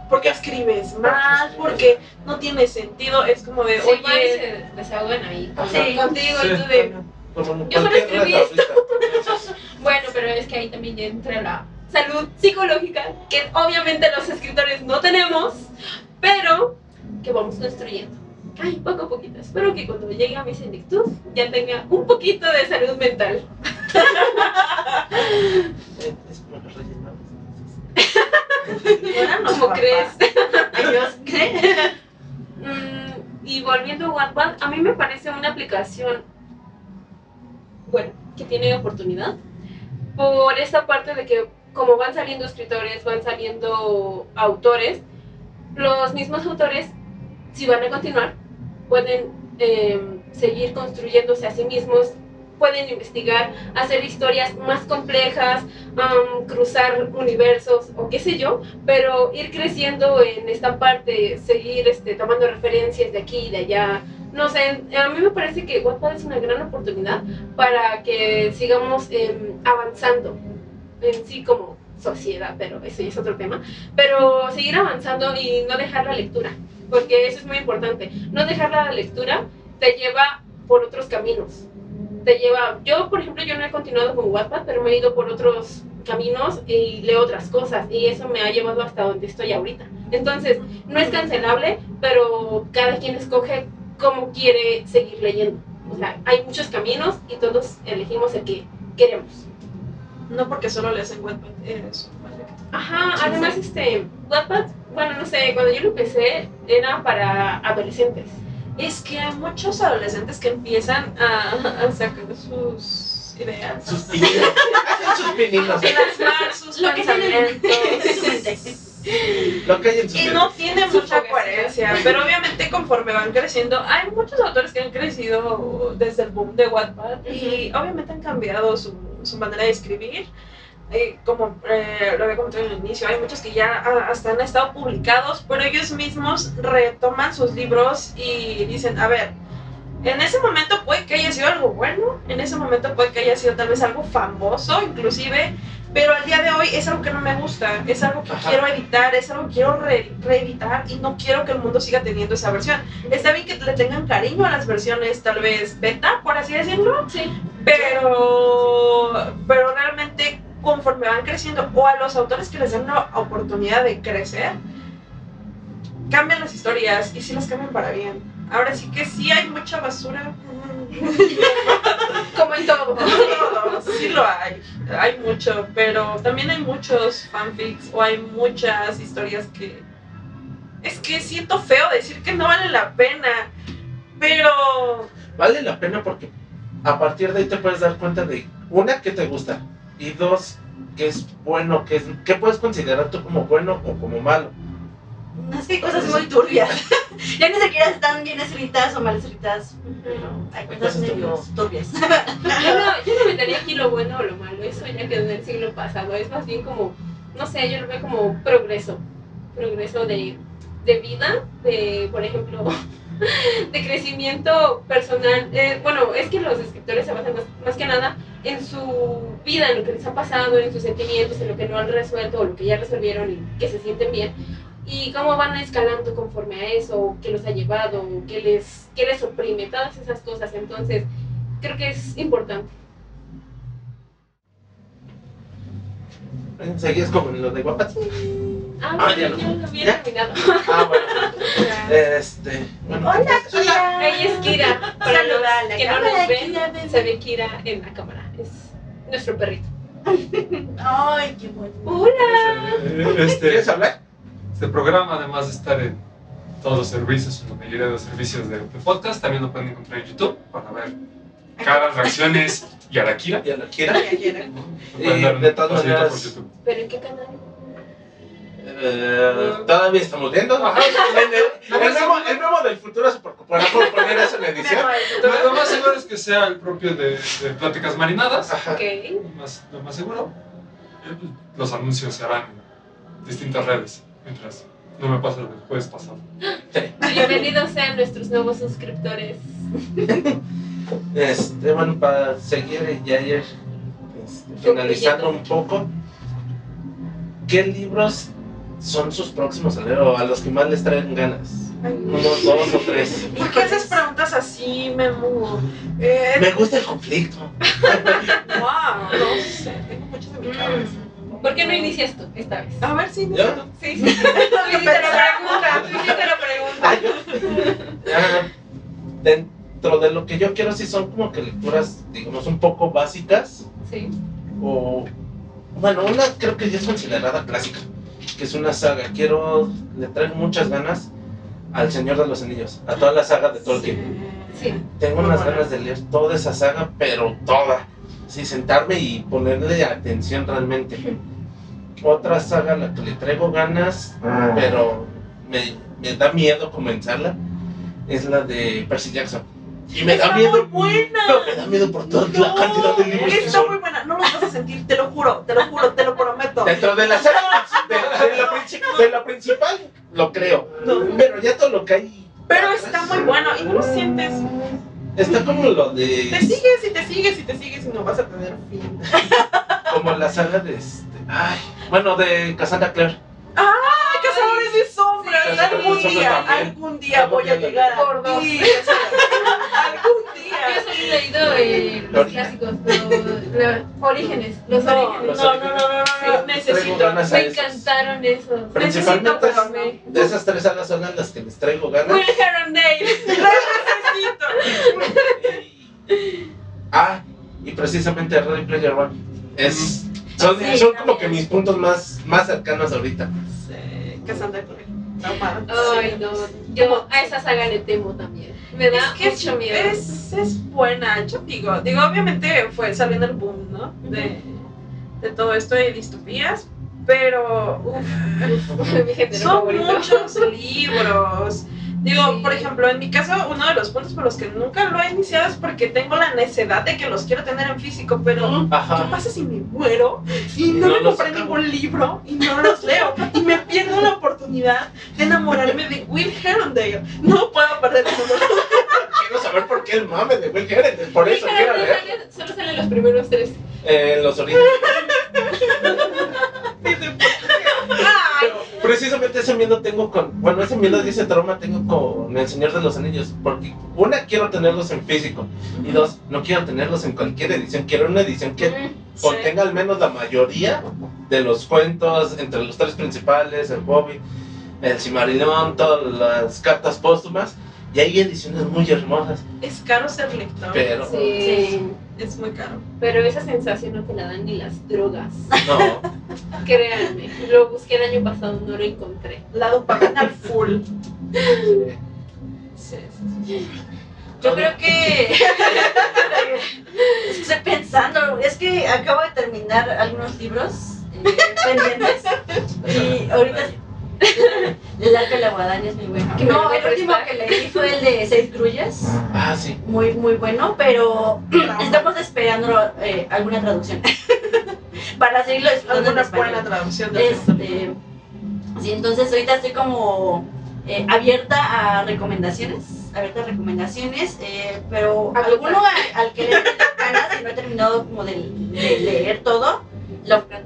Speaker 3: Porque escribes mal, porque no tiene sentido. Es como de,
Speaker 1: Sí,
Speaker 3: oye,
Speaker 1: se desahogan ahí
Speaker 5: Ajá.
Speaker 1: contigo
Speaker 6: Sí.
Speaker 1: y tú de,
Speaker 5: Como
Speaker 1: Yo solo escribí esto. *laughs* Bueno, pero es que ahí también ya entra la salud psicológica, que obviamente los escritores no tenemos, pero que vamos construyendo. Ay, poco a poquito. Espero que cuando llegue a mi senectud ya tenga un poquito de salud mental.
Speaker 5: Es como los reyes magos.
Speaker 1: ¿Cómo *laughs* crees?
Speaker 2: Dios, *laughs* ¿qué?
Speaker 1: Mm, y volviendo a Wattpad, a mí me parece una aplicación, bueno, que tiene oportunidad. Por esta parte de que como van saliendo escritores, van saliendo autores, los mismos autores, si van a continuar, pueden eh, seguir construyéndose a sí mismos, pueden investigar, hacer historias más complejas, am, cruzar universos o qué sé yo, pero ir creciendo en esta parte, seguir este, tomando referencias de aquí y de allá. No sé, a mí me parece que Wattpad es una gran oportunidad para que sigamos em, avanzando en sí como sociedad, pero eso es otro tema. Pero seguir avanzando y no dejar la lectura, porque eso es muy importante. No dejar la lectura te lleva por otros caminos. Te lleva, yo por ejemplo, yo no he continuado con Wattpad, pero me he ido por otros caminos y leo otras cosas y eso me ha llevado hasta donde estoy ahorita. Entonces, no es cancelable, pero cada quien escoge cómo quiere seguir leyendo. O sea, hay muchos caminos y todos elegimos el que queremos.
Speaker 3: No porque solo lees en Wattpad, eres un.
Speaker 1: Ajá, además este, Wattpad, bueno, no sé, cuando yo lo empecé era para adolescentes.
Speaker 3: Es que hay muchos adolescentes que empiezan a, a sacar sus ideas,
Speaker 5: Sus pininos. Hacen *laughs* sus pininos.
Speaker 3: a plasmar sus
Speaker 2: Lo que.
Speaker 5: Lo que hay en sus
Speaker 3: Y no tiene mucha coherencia, pero obviamente conforme van creciendo, hay muchos autores que han crecido desde el boom de Wattpad y obviamente han cambiado su, su manera de escribir. Eh, como eh, lo había comentado en el inicio, hay muchos que ya hasta han estado publicados, pero ellos mismos retoman sus libros y dicen, a ver, en ese momento puede que haya sido algo bueno, en ese momento puede que haya sido tal vez algo famoso inclusive, pero al día de hoy es algo que no me gusta, es algo que
Speaker 5: Ajá.
Speaker 3: quiero editar, es algo que quiero re- reeditar y no quiero que el mundo siga teniendo esa versión. Está bien que le tengan cariño a las versiones tal vez beta, por así decirlo,
Speaker 1: Sí.
Speaker 3: pero, pero realmente conforme van creciendo o a los autores que les dan una oportunidad de crecer, cambian las historias y sí las cambian para bien. Ahora sí que sí hay mucha basura. *laughs*
Speaker 1: Como *laughs* en todo.
Speaker 3: sí lo hay, hay mucho, pero también hay muchos fanfics o hay muchas historias que es que siento feo decir que no vale la pena, pero
Speaker 5: Vale la pena porque a partir de ahí te puedes dar cuenta de, una, que te gusta, y dos, que es bueno, que, es, que puedes considerar tú como bueno o como malo.
Speaker 2: Es que hay cosas muy turbias. *laughs* ya ni siquiera están bien escritas o mal escritas. Pero hay cosas medio turbias. *laughs*
Speaker 1: Yo no, yo no metería aquí lo bueno o lo malo, eso ya quedó en el siglo pasado, es más bien como, no sé, yo lo veo como progreso, progreso de, de vida, de, por ejemplo, *laughs* de crecimiento personal. Eh, bueno, es que los escritores se basan más, más que nada en su vida, en lo que les ha pasado, en sus sentimientos, en lo que no han resuelto o lo que ya resolvieron y que se sienten bien. Y cómo van escalando conforme a eso, qué los ha llevado, qué les, qué les oprime, todas esas cosas. Entonces, creo que es importante.
Speaker 5: Seguías como en lo de guapas.
Speaker 1: Ah,
Speaker 5: Ah,
Speaker 1: bueno,
Speaker 5: ya
Speaker 1: lo había
Speaker 5: ¿Ya?
Speaker 1: terminado.
Speaker 5: Ah, bueno. *laughs* Este. Bueno,
Speaker 2: Hola, Kira.
Speaker 1: Ella es Kira. Para los
Speaker 2: Saluda la
Speaker 1: que no nos ven,
Speaker 2: Kira, ven.
Speaker 1: se ve Kira en la cámara. Es nuestro perrito.
Speaker 2: Ay, qué bueno.
Speaker 1: Hola.
Speaker 6: Este,
Speaker 5: ¿Quieres hablar?
Speaker 6: este programa, además de estar en todos los servicios, en la mayoría de los servicios de, de podcast, también lo pueden encontrar en YouTube para ver caras, reacciones y a la Kira.
Speaker 5: ¿Ya lo quieras?
Speaker 2: Ya quieren.
Speaker 6: Pueden
Speaker 5: Y
Speaker 6: dar un
Speaker 5: de todas maneras,
Speaker 6: YouTube.
Speaker 1: ¿Pero en qué canal?
Speaker 5: Eh, todavía estamos viendo.
Speaker 6: Ajá. *laughs*
Speaker 5: El, el- el nuevo, el nuevo del futuro se preocupará por poner eso en edición.
Speaker 6: Lo, lo más seguro es que sea el propio de, de Pláticas Marinadas.
Speaker 5: Ajá.
Speaker 1: Ok.
Speaker 6: Lo más, lo más seguro. Eh, pues, Los anuncios se harán en distintas redes. Mientras no me pasa lo que puedes pasar.
Speaker 1: Bienvenidos sean nuestros nuevos suscriptores. *laughs*
Speaker 5: Este, bueno, para seguir ya ir este, finalizando un poco, ¿qué libros son sus próximos a leer o a los que más les traen ganas? Unos dos o tres.
Speaker 3: ¿Por qué haces preguntas así, Memo? Eh,
Speaker 5: Me gusta el conflicto. *laughs*
Speaker 3: wow, no sé, tengo muchas en mi cabeza.
Speaker 1: ¿Por qué no inicias tú esta vez?
Speaker 3: A ver si *laughs*
Speaker 5: ¿Yo?
Speaker 1: Sí, sí. Tú hiciste la pregunta. Tú hiciste la pregunta.
Speaker 5: Ah, Dentro de lo que yo quiero, sí son como que lecturas, digamos, un poco básicas.
Speaker 1: Sí.
Speaker 5: O. Bueno, una creo que ya es considerada clásica, que es una saga. Quiero. Le traigo muchas ganas al Señor de los Anillos, a toda la saga de Tolkien.
Speaker 1: Sí.
Speaker 5: Tengo unas ganas de leer toda esa saga, pero toda. Sí, sentarme y ponerle atención realmente. Otra saga a la que le traigo ganas, pero me, me da miedo comenzarla es la de Percy Jackson. Y me
Speaker 2: Está
Speaker 5: da miedo.
Speaker 2: muy buena.
Speaker 5: No, me da miedo por toda la
Speaker 2: No,
Speaker 5: cantidad de libros que
Speaker 3: Está muy buena, no los vas a sentir, te lo juro, te lo juro, te lo prometo.
Speaker 5: Dentro de la saga, de, de la, de la principal, lo creo. Pero ya todo lo que hay.
Speaker 3: Pero está muy bueno y no lo sientes.
Speaker 5: Está como lo
Speaker 3: Te
Speaker 5: de.
Speaker 3: sigues y te sigues y te sigues y no vas a tener fin.
Speaker 5: Como la saga de este. Ay, bueno, de Cassandra Clare.
Speaker 3: ¡Ay, cazadores de sombras!
Speaker 5: Sí,
Speaker 3: algún día, algún día voy a llegar a
Speaker 1: Por dos.
Speaker 3: ti. algún
Speaker 1: Yo
Speaker 3: día.
Speaker 1: solo he leído eh, los clásicos, los, los orígenes, los
Speaker 3: No,
Speaker 1: orígenes.
Speaker 3: no, no, no, no, necesito.
Speaker 1: Me
Speaker 5: esos.
Speaker 1: encantaron esos.
Speaker 5: Principalmente
Speaker 3: Necesito,
Speaker 5: de esas tres sagas son las que les traigo ganas.
Speaker 1: Will Herondale. *laughs*
Speaker 3: Necesito.
Speaker 5: Y- Ah, y precisamente Ready Player One. Es, son
Speaker 2: Sí,
Speaker 5: son como que mis puntos más, más cercanos ahorita.
Speaker 3: Cassandra Clare. Traumada.
Speaker 1: Ay, no. Yo a esa saga le temo también. Me da
Speaker 3: Es que
Speaker 1: mucho miedo.
Speaker 3: es, es buena, yo digo, digo, obviamente fue saliendo el boom, ¿no? De, de todo esto de distopías, pero uf, *laughs*
Speaker 1: mi género
Speaker 3: son
Speaker 1: favorito.
Speaker 3: muchos libros. Digo, por ejemplo, en mi caso, uno de los puntos por los que nunca lo he iniciado es porque tengo la necesidad de que los quiero tener en físico, pero ¿qué
Speaker 5: Ajá.
Speaker 3: pasa si me muero y no,
Speaker 5: No
Speaker 3: me
Speaker 5: los
Speaker 3: compré
Speaker 5: acabo.
Speaker 3: ningún libro y no los leo y me pierdo la oportunidad de enamorarme de Will Herondale? No puedo perder esa. *laughs*
Speaker 5: Quiero saber por qué el mame de Will Herondale. Por eso
Speaker 1: Will
Speaker 5: quiero leer
Speaker 1: Solo salen los primeros tres.
Speaker 5: eh, los orígenes.
Speaker 3: Ay,
Speaker 5: Pero precisamente ese miedo tengo con. Bueno, ese miedo y ese trauma tengo con El Señor de los Anillos. Porque, una, quiero tenerlos en físico. Y dos, no quiero tenerlos en cualquier edición. Quiero una edición que
Speaker 1: Mm,
Speaker 5: contenga al menos la mayoría de los cuentos entre los tres principales, el Bobby, el Cimarillón, todas las cartas póstumas. Y hay ediciones muy hermosas,
Speaker 3: es caro ser lector.
Speaker 5: pero
Speaker 1: Sí.
Speaker 3: Es muy caro.
Speaker 1: Pero esa sensación no te la dan ni las drogas.
Speaker 5: no. *laughs*
Speaker 1: Créanme. Lo busqué el año pasado, no lo encontré.
Speaker 3: La dopamina full.
Speaker 5: eh,
Speaker 3: Sí, sí,
Speaker 2: Yo creo *laughs* que. Estoy pensando, es que acabo de terminar algunos libros eh, pendientes. Y ahorita. *laughs* El arco de la guadaña es muy bueno.
Speaker 1: Que
Speaker 2: No, el último que leí fue el de Seis Grullas.
Speaker 5: Ah, sí.
Speaker 2: Muy, muy bueno, pero *clears throat* estamos esperando eh, alguna traducción. *laughs* Para seguirlo en
Speaker 3: Alguna
Speaker 2: español.
Speaker 3: buena traducción de
Speaker 2: Este, sí, entonces ahorita estoy como eh, abierta a recomendaciones, abierta a recomendaciones, eh, pero alguno al, al que le ganas y no he terminado como de, de leer todo, Lovecraft,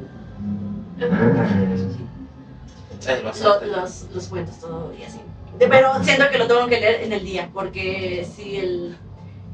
Speaker 2: Lo-
Speaker 5: bastante.
Speaker 2: los, los cuentos todo y así. De- pero siento que lo tengo que leer en el día, porque sí el,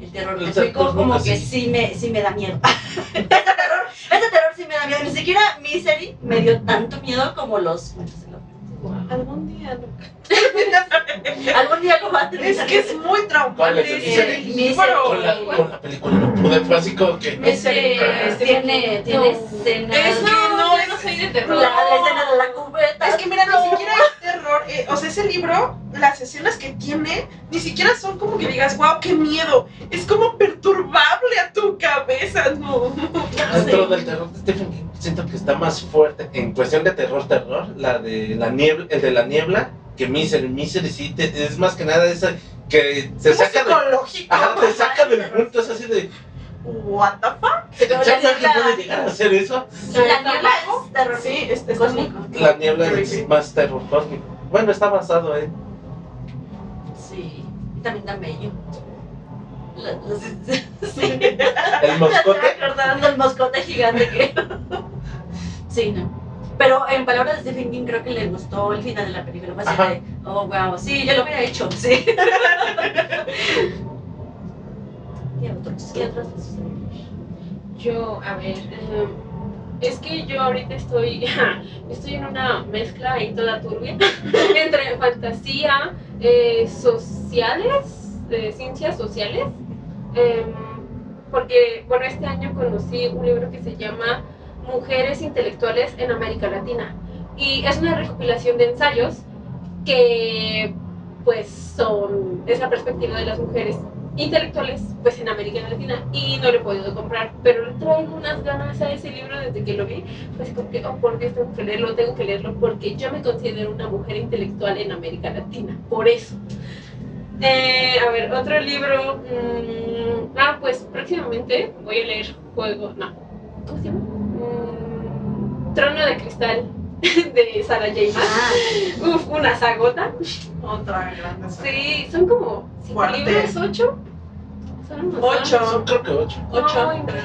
Speaker 2: el terror
Speaker 5: El
Speaker 2: cósmico
Speaker 5: terror
Speaker 2: como que
Speaker 5: sí.
Speaker 2: sí me, sí me da miedo. *laughs* este, terror, este terror sí me da miedo, ni siquiera Misery me dio tanto miedo como los cuentos de Lovecraft.
Speaker 3: Algún día no. *laughs*
Speaker 2: Algún día lo va a terminar.
Speaker 3: Es que es muy
Speaker 5: ¿Cuál es
Speaker 3: traumante.
Speaker 2: Eh?
Speaker 5: Misery. Con la, con la película no pude, fue así como que.
Speaker 2: Este, tiene, tiene
Speaker 1: No.
Speaker 2: escenas.
Speaker 3: Es que no, es
Speaker 1: no soy de terror.
Speaker 2: la escena de la cubeta.
Speaker 3: Es que mira, ni siquiera es terror. eh, o sea, ese libro, las escenas que tiene, ni siquiera son como que digas, wow, qué miedo. Es como perturbable a tu cabeza, no. *laughs*
Speaker 5: Dentro del terror de Stephen King siento que está más fuerte en cuestión de terror, terror, la de la niebla, el de la niebla, que Misery. Misery sí te- es más que nada esa que te
Speaker 3: Es
Speaker 5: saca de,
Speaker 3: psicológico.
Speaker 5: ajá, te saca del punto, es así de
Speaker 3: What the fuck?
Speaker 2: Pero la
Speaker 5: ¿sabes que puede
Speaker 2: niebla,
Speaker 5: llegar a hacer eso?
Speaker 2: la niebla es terror
Speaker 3: Sí, es, es
Speaker 2: cósmico.
Speaker 5: La niebla es
Speaker 3: Creepy.
Speaker 5: más terror cósmico. Bueno, está basado en
Speaker 2: Sí, y también tan bello. La- los- sí. *laughs*
Speaker 5: el
Speaker 2: Me
Speaker 5: moscote. *laughs*
Speaker 2: estoy acordando del moscote gigante que. *laughs* sí, no. Pero en palabras de Stephen King creo que le gustó el final de la película. Fue así
Speaker 5: Ajá.
Speaker 2: de, oh wow, sí, yo lo hubiera hecho, sí. *laughs* ¿Qué otros? ¿Qué otros?
Speaker 1: Yo, a ver, em, es que yo ahorita estoy, *laughs* estoy en una mezcla ahí toda turbia *laughs* entre fantasía, eh, sociales, eh, ciencias sociales, em, porque, bueno, este año conocí un libro que se llama Mujeres Intelectuales en América Latina y es una recopilación de ensayos que, pues, son, es la perspectiva de las mujeres intelectuales pues en América Latina y no lo he podido comprar, pero le traigo unas ganas a ese libro desde que lo vi, pues como que, oh, por Dios, tengo que leerlo, tengo que leerlo, porque yo me considero una mujer intelectual en América Latina, por eso. Eh, a ver, otro libro, mm, ah, pues próximamente voy a leer Juego, no, ¿cómo se llama? Trono de Cristal *laughs* de Sarah J. Maas.
Speaker 2: Ah,
Speaker 1: Uf, una sagota.
Speaker 3: Otra grande.
Speaker 1: Sí, son como cinco
Speaker 3: Fuerte.
Speaker 1: libros, ocho. Son un montón.
Speaker 3: Ocho.
Speaker 5: Son creo que ocho.
Speaker 3: Ocho,
Speaker 1: No,
Speaker 3: creo.
Speaker 1: inventes.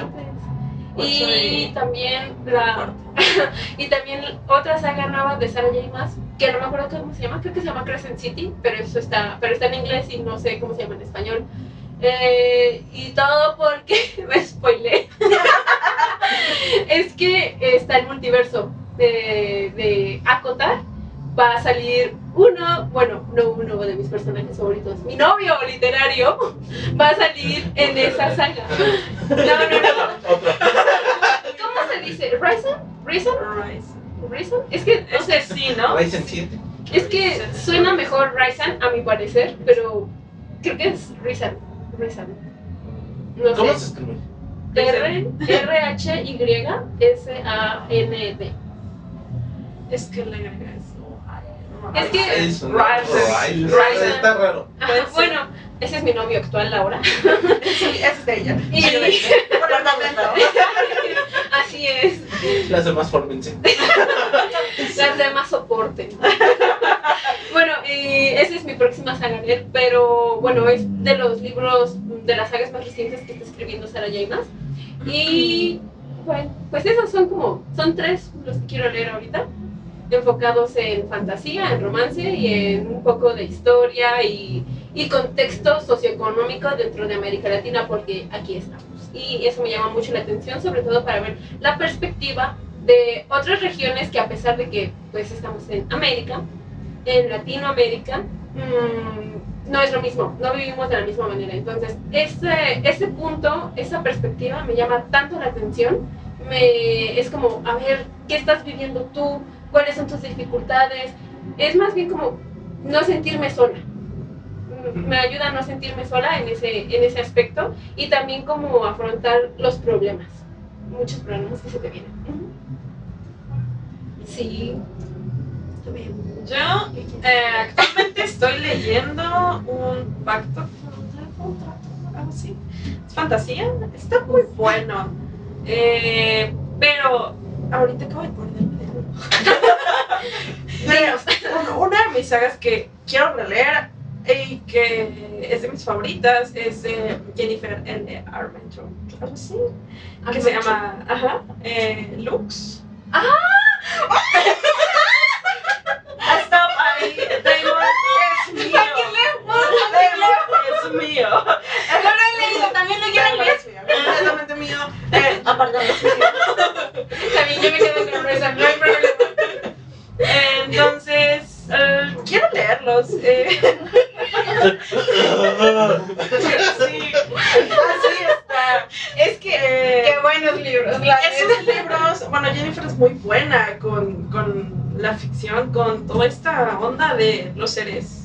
Speaker 3: Ocho
Speaker 1: Y
Speaker 3: y-
Speaker 1: también la *laughs* y también otra saga nueva de Sarah J. Maas, que no me acuerdo cómo se llama, creo que se llama Crescent City, pero eso está, pero está en inglés y no sé cómo se llama en español. Eh, y todo porque *laughs* me spoilé. es que está el multiverso de, de Akotar. Va a salir uno, bueno, no uno de mis personajes favoritos, mi novio literario va a salir en esa saga. No, no, no. ¿Cómo se dice? ¿Risen?
Speaker 3: Rise.
Speaker 1: ¿Risen? Es que, no sé,
Speaker 3: sí, ¿no?
Speaker 5: Ryzen 7.
Speaker 1: es que suena mejor Risen a mi parecer, pero creo que es Risen. Risen. No
Speaker 5: ¿Cómo
Speaker 1: sé.
Speaker 5: se escribe?
Speaker 1: R, R, H, Y, S, A, N, D.
Speaker 3: Es que la agrega es.
Speaker 1: Es que-
Speaker 5: Eso, ¿no?
Speaker 3: Ryzen.
Speaker 5: Está raro.
Speaker 1: Bueno, ese es mi novio actual, Laura. *laughs*
Speaker 3: Sí, es de ella.
Speaker 1: Y *laughs*
Speaker 2: por el momento. *laughs*
Speaker 1: así es.
Speaker 5: Las demás fórmense.
Speaker 1: Las demás soporten. Bueno, y esa es mi próxima saga a leer, pero bueno, es de los libros, de las sagas más recientes que está escribiendo Sarah J. Y bueno, pues esos son como, son tres los que quiero leer ahorita, enfocados en fantasía, en romance y en un poco de historia y, y contexto socioeconómico dentro de América Latina, porque aquí estamos. Y eso me llama mucho la atención, sobre todo para ver la perspectiva de otras regiones que a pesar de que pues estamos en América, en Latinoamérica, mm, no es lo mismo, no vivimos de la misma manera. Entonces, ese, ese punto, esa perspectiva me llama tanto la atención, me, es como, a ver, ¿qué estás viviendo tú? ¿Cuáles son tus dificultades? Es más bien como no sentirme sola. Me ayuda a no sentirme sola en ese, en ese aspecto y también como afrontar los problemas, muchos problemas que se te vienen. Sí.
Speaker 3: Yo eh, actualmente estoy leyendo un pacto un trato, algo así. Es fantasía, está muy bueno. Eh, pero ahorita acabo de acordarme de algo. *laughs* De un- una de mis sagas que quiero releer y que es de mis favoritas es de Jennifer L. Armentrout, algo así, que se llama ajá, eh, Lux. Stop *laughs* ahí, Damon es mío. Damon es mío.
Speaker 2: Yo lo he leído, también lo quiero leer.
Speaker 3: es mío, completamente mío. Eh,
Speaker 2: míos.
Speaker 1: También yo me quedo con Reza, no hay problema.
Speaker 3: Entonces, eh, quiero leerlos. eh. Sí, así está. Es que. eh,
Speaker 1: Qué buenos libros, la
Speaker 3: esos libros, bueno, Jennifer es muy buena con, con la ficción, onda de los seres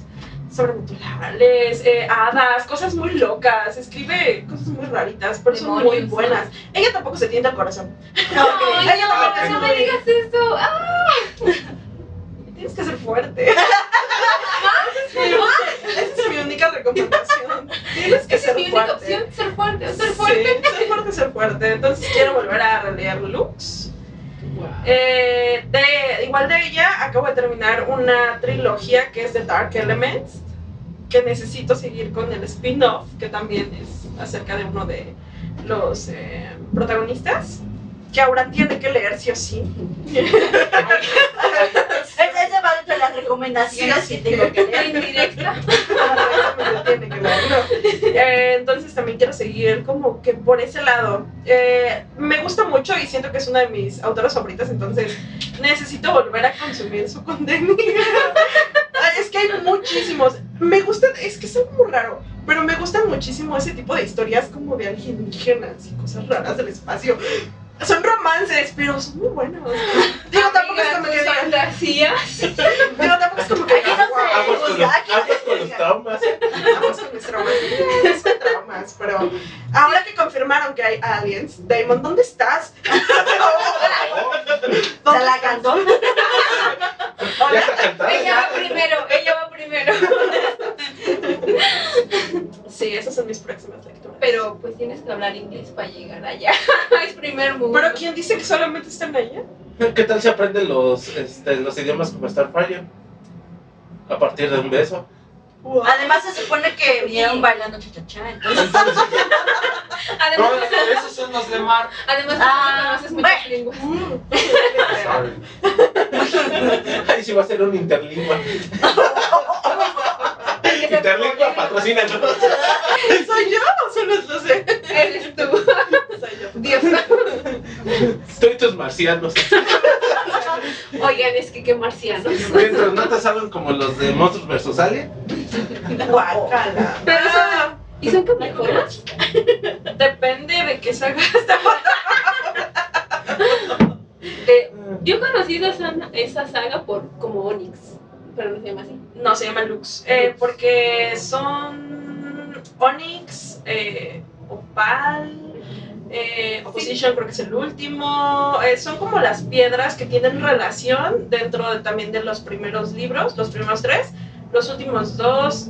Speaker 3: sobrenaturales, eh, hadas, cosas muy locas, escribe cosas muy raritas, pero son muy buenas. Ella tampoco se tienta el corazón. *laughs*
Speaker 1: Ay,
Speaker 3: Ella
Speaker 1: no,
Speaker 3: tampoco
Speaker 1: no
Speaker 3: es
Speaker 1: me digas eso. Ah, *laughs*
Speaker 3: Tienes que ser fuerte. *laughs* Esa es mi única recomendación. Tienes que
Speaker 1: esa es
Speaker 3: ser
Speaker 1: mi única
Speaker 3: fuerte.
Speaker 1: opción, ser fuerte, ser
Speaker 3: Sí,
Speaker 1: fuerte.
Speaker 3: ser fuerte, ser fuerte. Entonces quiero volver a releer Lux. Eh, igual de ella, acabo de terminar una trilogía que es de Dark Elements, que necesito seguir con el spin-off, que también es acerca de uno de los eh, protagonistas, que ahora tiene que leer sí o sí. *laughs*
Speaker 2: Las recomendaciones que tengo que leer. *laughs*
Speaker 1: Indirecta.
Speaker 3: Eh, entonces también quiero seguir como que por ese lado. Eh, me gusta mucho y siento que es una de mis autoras favoritas, entonces necesito volver a consumir su contenido. Es que hay muchísimos. Me gustan, es que es algo muy raro, pero me gustan muchísimo ese tipo de historias como de alienígenas y cosas raras del espacio. Son romances, pero son muy buenos. Digo, tampoco es como que
Speaker 1: fantasías.
Speaker 3: Digo, tampoco es como que
Speaker 2: Aquí no se
Speaker 3: "Guau,
Speaker 5: Aguas con los, aguas con traumas.
Speaker 3: Con mis traumas. Traumas, pero ahora que confirmaron que hay aliens, Damon, ¿dónde estás?
Speaker 2: Se la cantó.
Speaker 5: Cantada.
Speaker 1: Ella va primero, ella va primero. *laughs*
Speaker 3: Sí, esas son mis próximas lecturas.
Speaker 1: Pero pues tienes que hablar inglés para llegar allá. *laughs* es primer mundo.
Speaker 3: ¿Pero quién dice que solamente están allá?
Speaker 5: ¿Qué tal si aprenden los, este, los idiomas como Starfire? A partir de un beso.
Speaker 2: Además se supone que vinieron bailando cha-cha-cha, entonces *laughs*
Speaker 1: Además,
Speaker 6: No, esos son los de Mar.
Speaker 1: además
Speaker 2: Ah,
Speaker 1: conoces muchas lenguas.
Speaker 6: ¿saben?
Speaker 5: Ahí sí va a ser un interlingua. *laughs* Interlingua patrocina, ¿no? *laughs*
Speaker 3: ¿Soy yo o son los dos? eh?
Speaker 1: Eres tú. *laughs*
Speaker 3: Soy yo.
Speaker 1: Dios.
Speaker 5: Tú y tus marcianos. *laughs*
Speaker 1: Oigan, es que qué marcianos.
Speaker 5: Mientras no te salgan como los de Monstruos vs. Alien.
Speaker 3: Guácala.
Speaker 1: Pero son, ¿y son capricornios?
Speaker 3: Depende de qué saga
Speaker 1: Eh, yo he conocido esa, esa saga por como Onyx, pero no se llama así.
Speaker 3: No, se llama Lux. Eh, porque son Onyx, eh, Opal, eh, Opposition creo que es el último. Son como las piedras que tienen relación dentro de- también de los primeros libros, los primeros tres. Los últimos dos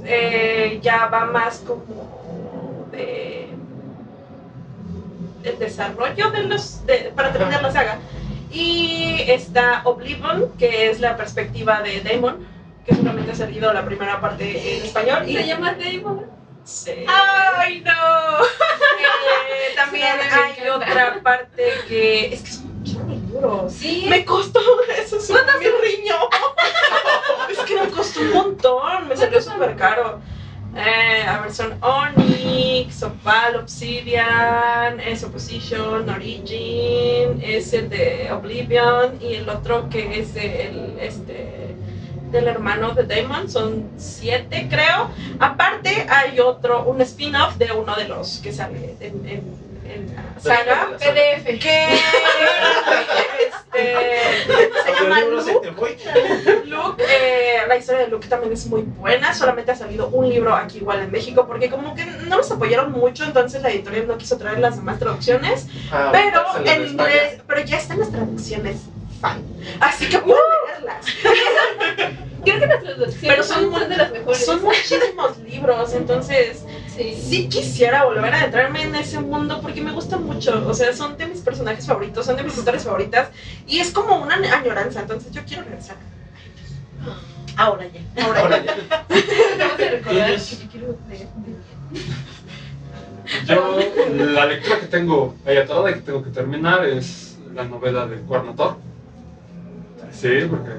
Speaker 3: ya va más como de el desarrollo de los para terminar la saga. Y está Oblivion, que es la perspectiva de Damon, que solamente ha salido la primera parte en español. Y
Speaker 1: ¿Se llama Damon?
Speaker 3: Sí.
Speaker 1: ¡Ay, no!
Speaker 3: Eh, también hay otra parte que es que son duros.
Speaker 1: Sí.
Speaker 3: Me costó eso, es mi riño. es que me costó un montón, me salió súper caro. Eh, a ver, son Onyx, Opal, Obsidian, es Opposition, Origin, es el de Oblivion y el otro que es el este del hermano de Damon, son siete creo. Aparte hay otro, un spin-off de uno de los que sale en, en- en la saga.
Speaker 1: PDF.
Speaker 3: Que este, se llama Luke. Luke, eh, la historia de Luke también es muy buena, solamente ha salido un libro aquí igual en México, porque como que no los apoyaron mucho, entonces la editorial no quiso traer las demás traducciones,
Speaker 5: Ah,
Speaker 3: pero
Speaker 5: lo
Speaker 3: en pero ya están las traducciones fan, así que pueden leerlas. *laughs*
Speaker 1: Creo que las traducciones
Speaker 3: Pero son
Speaker 1: son,
Speaker 3: muy-
Speaker 1: de las mejores.
Speaker 3: Son muchísimos libros, entonces
Speaker 1: Sí.
Speaker 3: sí quisiera volver a adentrarme en ese mundo porque me gusta mucho, o sea, son de mis personajes favoritos, son de mis historias favoritas, y es como una añoranza, entonces yo quiero regresar.
Speaker 2: ahora ya.
Speaker 3: Ahora
Speaker 5: Ahora ya. *laughs*
Speaker 1: Vamos a recordar
Speaker 5: Ellos-
Speaker 1: que yo quiero leer.
Speaker 6: Yo, la lectura que tengo ahí atorada y que tengo que terminar es la novela de Cuernator. Sí, porque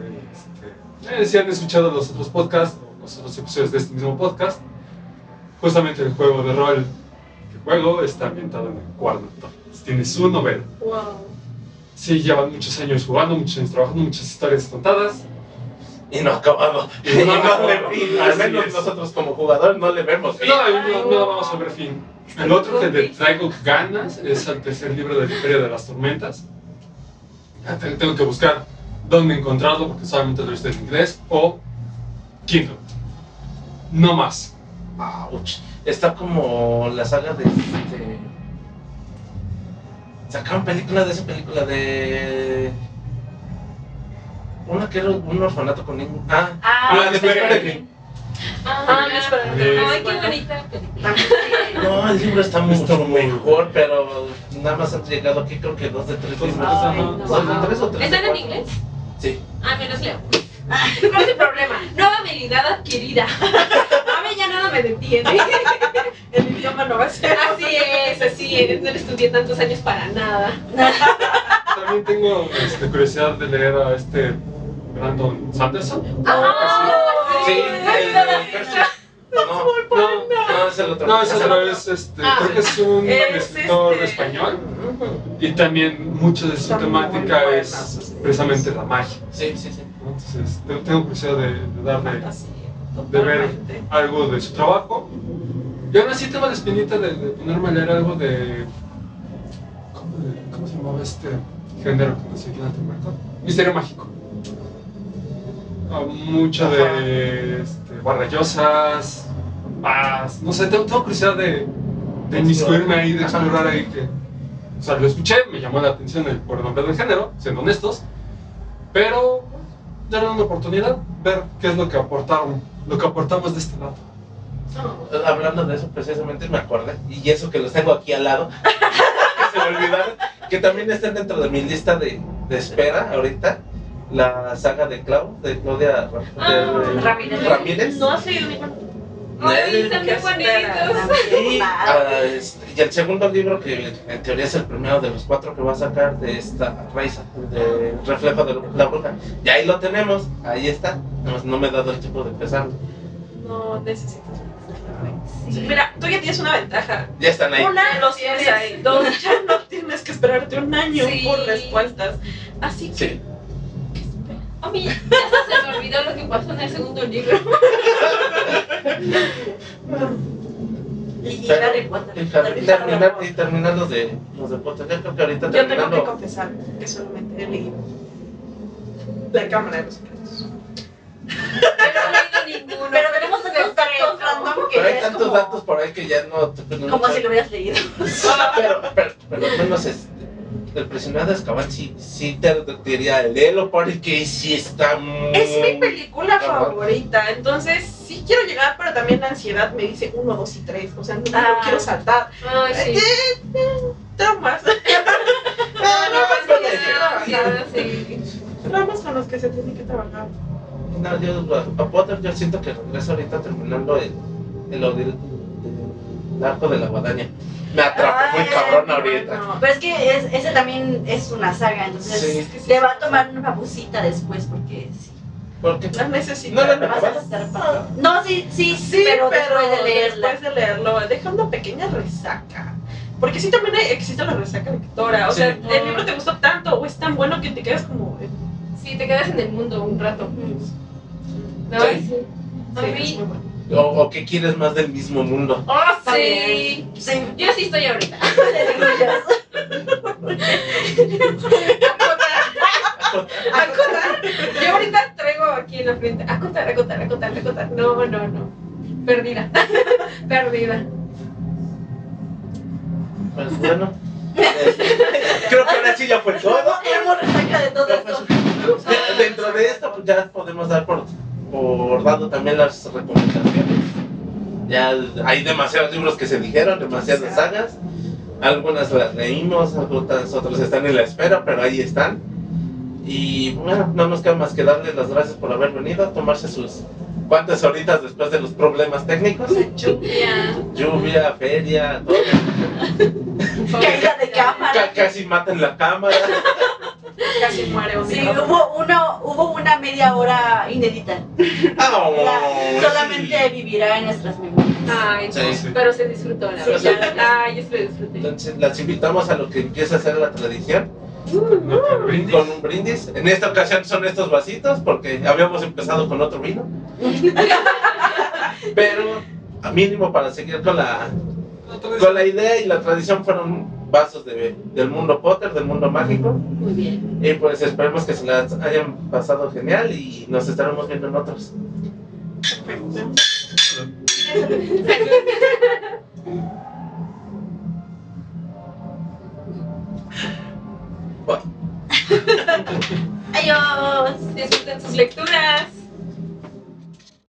Speaker 6: este, eh, si han escuchado los otros podcasts, o los otros episodios de este mismo podcast, justamente el juego de rol que juego está ambientado en el Cuernator. Tiene su novela.
Speaker 3: Wow.
Speaker 6: Sí, llevan muchos años jugando, muchos años trabajando, muchas historias contadas.
Speaker 5: Y no acabado.
Speaker 6: Y
Speaker 5: Y
Speaker 6: no *laughs*
Speaker 5: no
Speaker 6: acabado.
Speaker 5: le- y al menos
Speaker 6: es.
Speaker 5: nosotros como jugadores no le vemos fin.
Speaker 6: No, no, no vamos a ver fin. El otro que le traigo ganas es el tercer libro del Imperio de las Tormentas. Te- Tengo que buscar dónde encontrarlo porque solamente lo he visto en inglés o Kindle. No más.
Speaker 5: Ouch. Está como la saga de este. Sacaron película de esa película de. Una que era un orfanato con niños. Ah,
Speaker 2: Ah,
Speaker 5: la de Peregrine.
Speaker 1: Ah.
Speaker 6: Eh,
Speaker 1: Ay, qué bonita.
Speaker 5: No, el libro está mucho
Speaker 6: Está muy
Speaker 5: mejor, pero nada más han llegado aquí, creo que dos de tres libros.
Speaker 1: ¿Están en inglés?
Speaker 5: Sí.
Speaker 1: Ah, me los leo. ¿Cuál es el problema? Nueva habilidad adquirida. A mí ya nada me detiene.
Speaker 3: El idioma no va a ser.
Speaker 1: Así es, así es. No le estudié tantos años para nada.
Speaker 6: También tengo este, curiosidad de leer a este Brandon Sanderson.
Speaker 1: Ah,
Speaker 5: Sí, Percy. No,
Speaker 6: No,
Speaker 5: no, es el otro.
Speaker 6: no, es otra vez, este,
Speaker 1: Ah.
Speaker 6: creo que es un
Speaker 3: Es
Speaker 6: escritor
Speaker 3: este-
Speaker 6: español y también mucho de su temática es precisamente la magia.
Speaker 5: Sí, sí, sí.
Speaker 6: Entonces, te- tengo curiosidad de, de darle
Speaker 3: Fantasía,
Speaker 6: de ver algo de su trabajo. Y aún así tengo la espinita de, de ponerme a leer algo de. ¿Cómo eh, ¿Cómo se llamaba este género que aquí en Latinoamérica? Misterio mágico. Ah, mucho de este, barrayosas, paz, no sé, tengo, tengo curiosidad de, de inmiscuirme ahí, de explorar ahí que. O sea, lo escuché, me llamó la atención el, por el nombre del género, siendo honestos, pero darle una oportunidad, ver qué es lo que aportaron, lo que aportamos de este lado.
Speaker 5: Hablando de eso, precisamente me acordé, y eso que los tengo aquí al lado, *laughs* que se me olvidaron, que también están dentro de mi lista de, de espera ahorita, la saga de Clau, de Claudia Ra- de-
Speaker 1: Ah,
Speaker 2: Ramírez.
Speaker 5: Ramírez.
Speaker 3: No ha sido
Speaker 5: Y, y el segundo libro, que en teoría es el primero de los cuatro que va a sacar de esta Raiza, de Reflejo de la Bruja. Y ahí lo tenemos, ahí está. Nada más no me he dado el tiempo de empezar.
Speaker 3: No necesitas. Sí, Mira, tú ya tienes una ventaja.
Speaker 5: Ya están ahí.
Speaker 3: Una los tienes
Speaker 1: tienes.
Speaker 3: ahí. Dos, ya no tienes que esperarte un año
Speaker 1: Sí.
Speaker 3: por respuestas. Así que.
Speaker 5: Sí.
Speaker 1: A *laughs* mí ya se me olvidó lo que pasó en el segundo libro.
Speaker 2: Y, y
Speaker 5: Pero-
Speaker 2: Harry Potter.
Speaker 5: Y Harry- terminar, y terminar los de, los de Potter. Yo creo que ahorita
Speaker 3: Yo tengo que confesar que solamente he leído La Cámara de los Secretos.
Speaker 1: Yo no he leído ninguno.
Speaker 2: Pero tenemos tantos datos random que
Speaker 5: Pero hay
Speaker 2: es
Speaker 5: tantos
Speaker 2: como,
Speaker 5: datos por ahí que ya no
Speaker 2: como si lo hubieras leído. *laughs*
Speaker 5: pero, pero, pero al menos este, el prisionero de Azkaban sí, sí te diría léelo porque sí está muy...
Speaker 3: Es mi película favorita, entonces sí quiero llegar, pero también la ansiedad me dice uno, dos y tres. O sea, no
Speaker 2: Ah.
Speaker 3: lo quiero saltar.
Speaker 1: Ay, sí.
Speaker 3: Traumas. *laughs*
Speaker 5: Ah, *laughs* no, más con
Speaker 1: sí.
Speaker 3: Traumas con los que se tiene que trabajar.
Speaker 5: No, yo, a Potter yo siento que regresa ahorita terminando el, el, el, el arco de la guadaña. Me atrapó muy cabrón ahorita.
Speaker 3: No,
Speaker 2: Pero es que es- ese también es una saga, entonces
Speaker 5: Sí.
Speaker 3: es que sí,
Speaker 2: le va a tomar una babusita después porque sí.
Speaker 5: Porque
Speaker 3: la necesito.
Speaker 5: No, no, no.
Speaker 2: Vas a estar pa- No, sí, sí,
Speaker 3: Sí,
Speaker 2: pero, después de leerla.
Speaker 3: después de leerlo, deja una pequeña resaca. Porque sí también existe la resaca lectora. O
Speaker 5: Sí.
Speaker 3: sea, el libro te gustó tanto o es tan bueno que te quedas como. eh,
Speaker 1: Sí, te quedas en el mundo un rato. No,
Speaker 5: Sí.
Speaker 1: sí. A mí.
Speaker 5: O, o que quieres más del mismo mundo.
Speaker 1: Oh, sí.
Speaker 2: Sí,
Speaker 1: Yo sí estoy ahorita. *laughs* Acotar. Yo ahorita traigo aquí en la frente. Acotar, acotar, acotar, acotar. No, no, no. Perdida. *laughs* Perdida.
Speaker 5: Pues bueno. creo que ahora sí ya fue todo.
Speaker 2: De esto.
Speaker 5: Dentro de esto, pues ya podemos dar por, por dado también las recomendaciones. Ya hay demasiados libros que se dijeron, demasiadas sagas. Algunas las leímos, otras, otras están en la espera, pero ahí están. Y bueno, no nos queda más que darles las gracias por haber venido, tomarse sus cuantas horitas después de los problemas técnicos.
Speaker 3: Lluvia.
Speaker 5: Lluvia, feria, todo. *laughs*
Speaker 2: Caída de cámara.
Speaker 5: Ca- casi matan la cámara. *laughs*
Speaker 3: Casi muere un
Speaker 2: Sí, hubo, uno, hubo una media hora inédita. *laughs*
Speaker 5: Ah,
Speaker 2: Ya, solamente vivirá en nuestras memorias.
Speaker 1: Ay,
Speaker 5: Sí,
Speaker 1: pero se disfrutó la
Speaker 5: Sí,
Speaker 1: verdad.
Speaker 5: sí.
Speaker 1: Ay, yo se lo disfruté.
Speaker 5: Entonces las invitamos a lo que empieza a ser la tradición
Speaker 6: brindes.
Speaker 5: con un brindis. En esta ocasión son estos vasitos porque habíamos empezado con otro vino. *laughs* Pero a mínimo para seguir con la, con la idea y la tradición fueron vasos de, del mundo Potter, del mundo mágico.
Speaker 1: Muy bien.
Speaker 5: Y pues esperemos que se las hayan pasado genial y nos estaremos viendo en otros.
Speaker 2: Adiós.
Speaker 1: Disfruten sus lecturas.